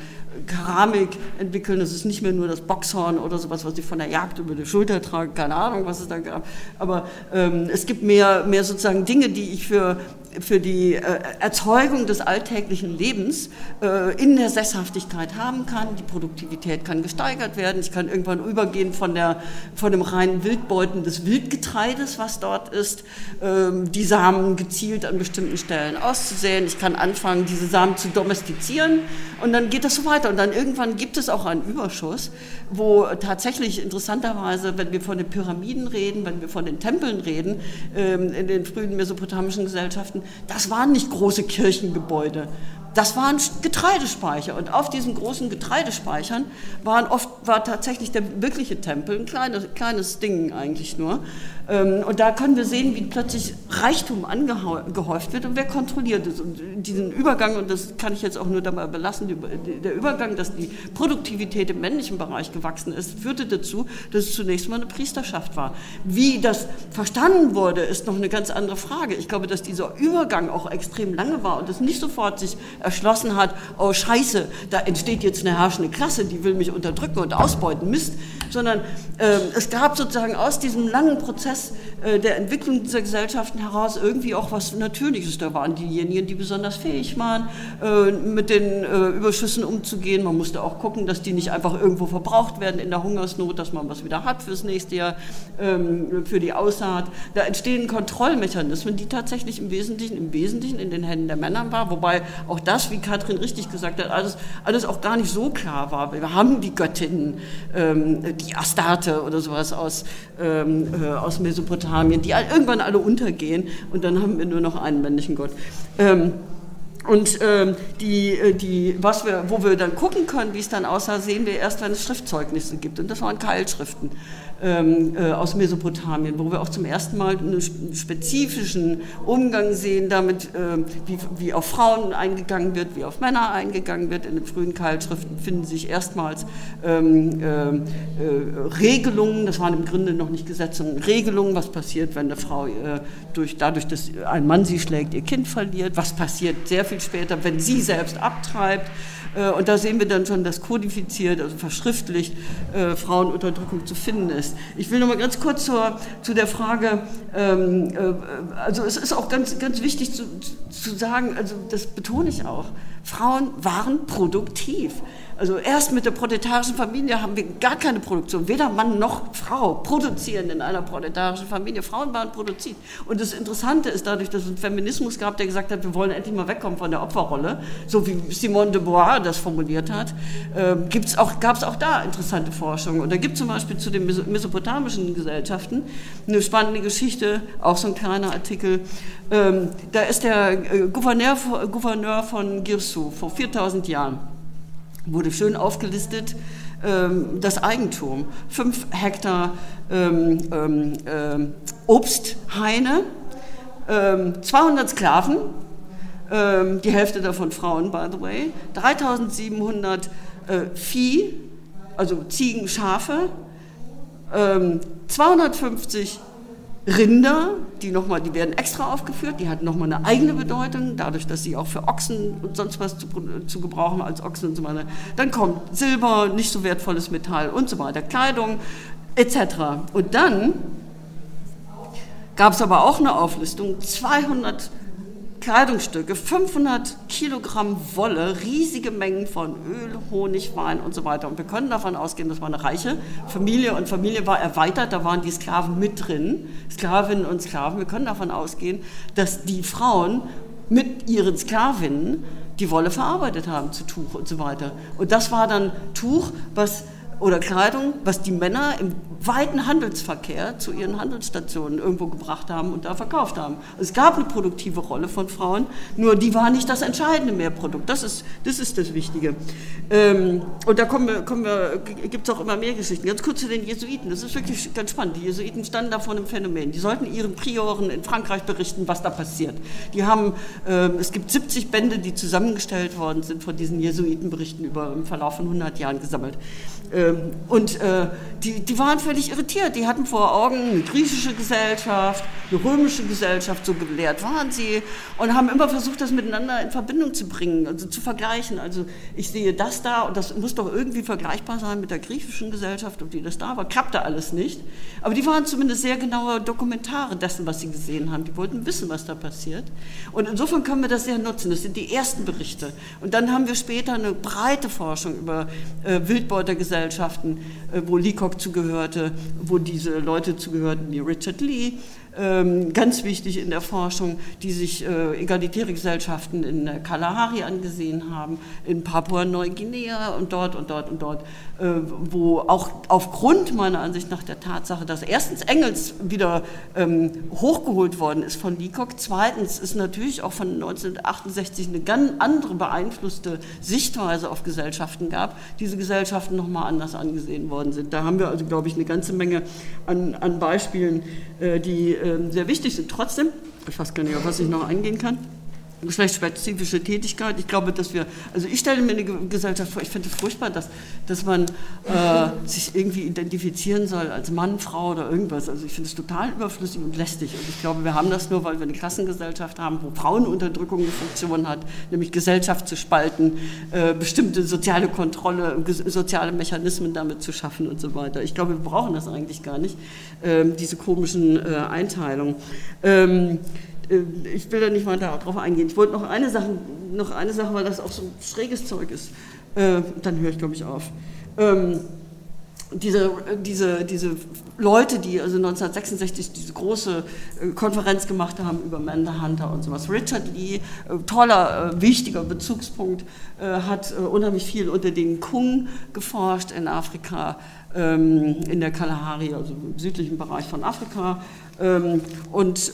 Keramik entwickeln. Das ist nicht mehr nur das Boxhorn oder sowas, was ich von der Jagd über die Schulter trage. Keine Ahnung, was es da gab. Aber ähm, es gibt mehr, mehr sozusagen Dinge, die ich für für die äh, Erzeugung des alltäglichen Lebens äh, in der Sesshaftigkeit haben kann. Die Produktivität kann gesteigert werden. Ich kann irgendwann übergehen von, der, von dem reinen Wildbeuten des Wildgetreides, was dort ist, ähm, die Samen gezielt an bestimmten Stellen auszusäen. Ich kann anfangen, diese Samen zu domestizieren und dann geht das so weiter. Und dann irgendwann gibt es auch einen Überschuss, wo tatsächlich interessanterweise, wenn wir von den Pyramiden reden, wenn wir von den Tempeln reden, ähm, in den frühen mesopotamischen Gesellschaften, das waren nicht große Kirchengebäude. Das waren Getreidespeicher und auf diesen großen Getreidespeichern waren oft, war tatsächlich der wirkliche Tempel, ein kleines, kleines Ding eigentlich nur. Ähm, und da können wir sehen, wie plötzlich Reichtum angehäuft wird und wer kontrolliert es. Und diesen Übergang, und das kann ich jetzt auch nur dabei belassen, der Übergang, dass die Produktivität im männlichen Bereich gewachsen ist, führte dazu, dass es zunächst mal eine Priesterschaft war. Wie das verstanden wurde, ist noch eine ganz andere Frage. Ich glaube, dass dieser Übergang auch extrem lange war und es nicht sofort sich erschlossen hat, oh Scheiße, da entsteht jetzt eine herrschende Klasse, die will mich unterdrücken und ausbeuten, Mist, sondern äh, es gab sozusagen aus diesem langen Prozess äh, der Entwicklung dieser Gesellschaften heraus irgendwie auch was Natürliches. Da waren diejenigen, die besonders fähig waren, äh, mit den äh, Überschüssen umzugehen. Man musste auch gucken, dass die nicht einfach irgendwo verbraucht werden in der Hungersnot, dass man was wieder hat fürs nächste Jahr, ähm, für die Aussaat. Da entstehen Kontrollmechanismen, die tatsächlich im Wesentlichen, im Wesentlichen in den Händen der Männer waren, wobei auch das, wie Katrin richtig gesagt hat, alles, alles auch gar nicht so klar war. Wir haben die Göttinnen, ähm, die Astarte oder sowas aus, ähm, äh, aus Mesopotamien, die irgendwann alle untergehen und dann haben wir nur noch einen männlichen Gott. Ähm, und ähm, die, äh, die, was wir, wo wir dann gucken können, wie es dann aussah, sehen wir erst, wenn es Schriftzeugnisse gibt. Und das waren Keilschriften ähm, äh, aus Mesopotamien, wo wir auch zum ersten Mal einen spezifischen Umgang sehen damit, äh, wie, auf Frauen eingegangen wird, wie auf Männer eingegangen wird. In den frühen Keilschriften finden sich erstmals ähm, äh, äh, Regelungen, das waren im Grunde noch nicht Gesetze, Regelungen, was passiert, wenn eine Frau äh, durch, dadurch, dass ein Mann sie schlägt, ihr Kind verliert, was passiert sehr viel später, wenn sie selbst abtreibt. Äh, und da sehen wir dann schon, dass kodifiziert, also verschriftlicht, äh, Frauenunterdrückung zu finden ist. Ich will noch mal ganz kurz zur, zu der Frage, ähm, äh, also es ist auch ganz, ganz wichtig zu, zu sagen, also das betone ich auch, Frauen waren produktiv. Also erst mit der proletarischen Familie haben wir gar keine Produktion. Weder Mann noch Frau produzieren in einer proletarischen Familie. Frauen waren produziert. Und das Interessante ist dadurch, dass es einen Feminismus gab, der gesagt hat, wir wollen endlich mal wegkommen von der Opferrolle, so wie Simone de Beauvoir das formuliert hat, äh, auch, gab es auch da interessante Forschung. Und da gibt es zum Beispiel zu den mesopotamischen Gesellschaften eine spannende Geschichte, auch so ein kleiner Artikel. Ähm, da ist der äh, Gouverneur, Gouverneur von Girsu vor 4000 Jahren wurde schön aufgelistet, ähm, das Eigentum. Fünf Hektar ähm, ähm, Obsthaine, ähm, 200 Sklaven, die Hälfte davon Frauen, by the way, 3700 äh, Vieh, also Ziegen, Schafe, ähm, 250 Rinder, die, noch mal, die werden extra aufgeführt, die hatten nochmal eine eigene Bedeutung, dadurch, dass sie auch für Ochsen und sonst was zu, zu gebrauchen als Ochsen und so weiter. Dann kommt Silber, nicht so wertvolles Metall und so weiter, Kleidung etc. Und dann gab es aber auch eine Auflistung, 200 Kleidungsstücke, 500 Kilogramm Wolle, riesige Mengen von Öl, Honig, Wein und so weiter. Und wir können davon ausgehen, das war eine reiche Familie und Familie war erweitert, da waren die Sklaven mit drin, Sklavinnen und Sklaven. Wir können davon ausgehen, dass die Frauen mit ihren Sklavinnen die Wolle verarbeitet haben zu Tuch und so weiter. Und das war dann Tuch, was oder Kleidung, was die Männer im weiten Handelsverkehr zu ihren Handelsstationen irgendwo gebracht haben und da verkauft haben. Es gab eine produktive Rolle von Frauen, nur die war nicht das entscheidende Mehrprodukt. Das ist das, ist das Wichtige. Ähm, und da kommen wir, kommen wir, gibt es auch immer mehr Geschichten. Ganz kurz zu den Jesuiten. Das ist wirklich ganz spannend. Die Jesuiten standen da vor einem Phänomen. Die sollten ihren Prioren in Frankreich berichten, was da passiert. Die haben, ähm, es gibt 70 Bände, die zusammengestellt worden sind von diesen Jesuitenberichten über im Verlauf von 100 Jahren gesammelt. Ähm, und äh, die, die waren völlig irritiert. Die hatten vor Augen eine griechische Gesellschaft, eine römische Gesellschaft, so gelehrt waren sie, und haben immer versucht, das miteinander in Verbindung zu bringen, also zu vergleichen. Also ich sehe das da und das muss doch irgendwie vergleichbar sein mit der griechischen Gesellschaft, und die das da war. Klappte alles nicht. Aber die waren zumindest sehr genaue Dokumentare dessen, was sie gesehen haben. Die wollten wissen, was da passiert. Und insofern können wir das sehr nutzen. Das sind die ersten Berichte. Und dann haben wir später eine breite Forschung über äh, Wildbeutergesellschaft Gesellschaften, äh, wo Leacock zugehörte, wo diese Leute zugehörten wie Richard Lee, ganz wichtig in der Forschung, die sich äh, egalitäre Gesellschaften in Kalahari angesehen haben, in Papua-Neuguinea und dort und dort und dort, äh, wo auch aufgrund meiner Ansicht nach der Tatsache, dass erstens Engels wieder ähm, hochgeholt worden ist von Leacock, zweitens ist natürlich auch von 1968 eine ganz andere beeinflusste Sichtweise auf Gesellschaften gab, diese Gesellschaften nochmal anders angesehen worden sind. Da haben wir also, glaube ich, eine ganze Menge an, an Beispielen, äh, die ähm, sehr wichtig sind. Trotzdem, ich weiß gar nicht, auf was ich noch eingehen kann geschlechtsspezifische Tätigkeit. Ich glaube, dass wir, also ich stelle mir eine Gesellschaft vor, ich finde es furchtbar, dass, dass man äh, sich irgendwie identifizieren soll als Mann, Frau oder irgendwas. Also ich finde es total überflüssig und lästig. Und ich glaube, wir haben das nur, weil wir eine Klassengesellschaft haben, wo Frauenunterdrückung eine Funktion hat, nämlich Gesellschaft zu spalten, äh, bestimmte soziale Kontrolle, soziale Mechanismen damit zu schaffen und so weiter. Ich glaube, wir brauchen das eigentlich gar nicht, äh, diese komischen äh, Einteilungen. Ähm, äh, ich will da nicht weiter darauf eingehen. Ich wollte noch eine Sache, noch eine Sache, weil das auch so schräges Zeug ist. Äh, dann höre ich, glaube ich, auf. Ähm, diese, diese, diese Leute, die also 1966 diese große äh, Konferenz gemacht haben über Amanda Hunter und sowas. Richard Lee, äh, toller, äh, wichtiger Bezugspunkt, hat unheimlich viel unter den Kung geforscht in Afrika, ähm, in der Kalahari, also im südlichen Bereich von Afrika. Ähm, und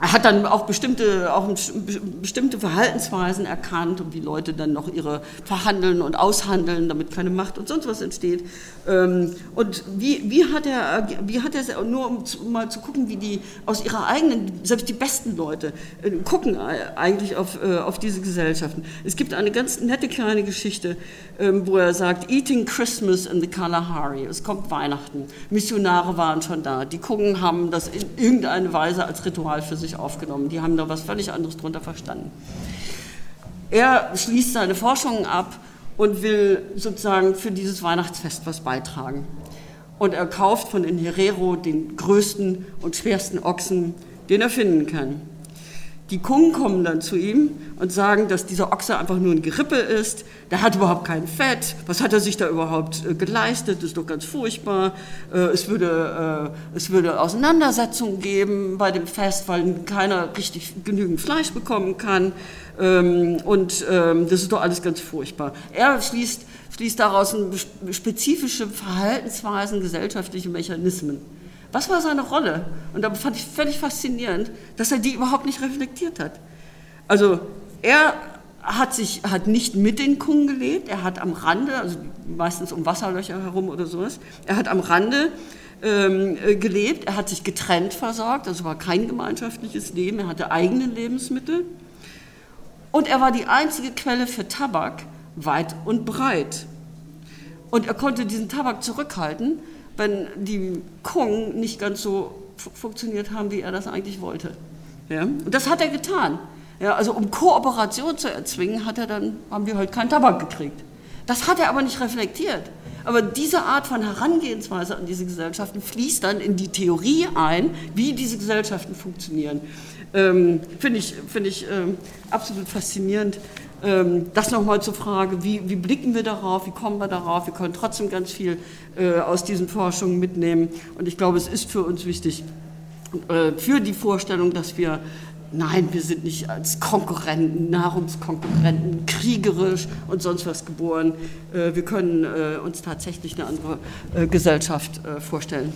er hat dann auch bestimmte, auch bestimmte Verhaltensweisen erkannt und wie Leute dann noch ihre verhandeln und aushandeln, damit keine Macht und sonst was entsteht. Ähm, und wie, wie hat er, wie hat er nur um mal zu gucken, wie die aus ihrer eigenen, selbst die besten Leute, äh, gucken eigentlich auf, äh, auf diese Gesellschaften. Es gibt eine ganz nette kleine Geschichte, ähm, wo er sagt, Eating Christmas in the Kalahari. Es kommt Weihnachten. Missionare waren schon da. Die Kungen haben das in irgendeiner Weise als Ritual für sich sich aufgenommen. Die haben da was völlig anderes drunter verstanden. Er schließt seine Forschungen ab und will sozusagen für dieses Weihnachtsfest was beitragen. Und er kauft von den Herero den größten und schwersten Ochsen, den er finden kann. Die Kungen kommen dann zu ihm und sagen, dass dieser Ochse einfach nur ein Gerippe ist, der hat überhaupt kein Fett, was hat er sich da überhaupt äh, geleistet, das ist doch ganz furchtbar. Äh, es, würde, äh, es würde Auseinandersetzungen geben bei dem Fest, weil keiner richtig genügend Fleisch bekommen kann ähm, und ähm, das ist doch alles ganz furchtbar. Er schließt, schließt daraus spezifische Verhaltensweisen, gesellschaftliche Mechanismen. Was war seine Rolle? Und da fand ich völlig faszinierend, dass er die überhaupt nicht reflektiert hat. Also er hat sich hat nicht mit den Kungen gelebt, er hat am Rande, also meistens um Wasserlöcher herum oder sowas, er hat am Rande ähm, äh, gelebt. Er hat sich getrennt versorgt, also war kein gemeinschaftliches Leben, er hatte eigene Lebensmittel. Und er war die einzige Quelle für Tabak weit und breit. Und er konnte diesen Tabak zurückhalten, wenn die Kong nicht ganz so funktioniert haben, wie er das eigentlich wollte. Ja? Und das hat er getan. Ja, also um Kooperation zu erzwingen, hat er dann, haben wir halt keinen Tabak gekriegt. Das hat er aber nicht reflektiert. Aber diese Art von Herangehensweise an diese Gesellschaften fließt dann in die Theorie ein, wie diese Gesellschaften funktionieren. Ähm, Finde ich, find ich ähm, absolut faszinierend. Ähm, das nochmal zur Frage, wie, wie, blicken wir darauf, wie kommen wir darauf? Wir können trotzdem ganz viel äh, aus diesen Forschungen mitnehmen. Und ich glaube, es ist für uns wichtig, äh, für die Vorstellung, dass wir Nein, wir sind nicht als Konkurrenten, Nahrungskonkurrenten, kriegerisch und sonst was geboren. Äh, wir können äh, uns tatsächlich eine andere äh, Gesellschaft vorstellen.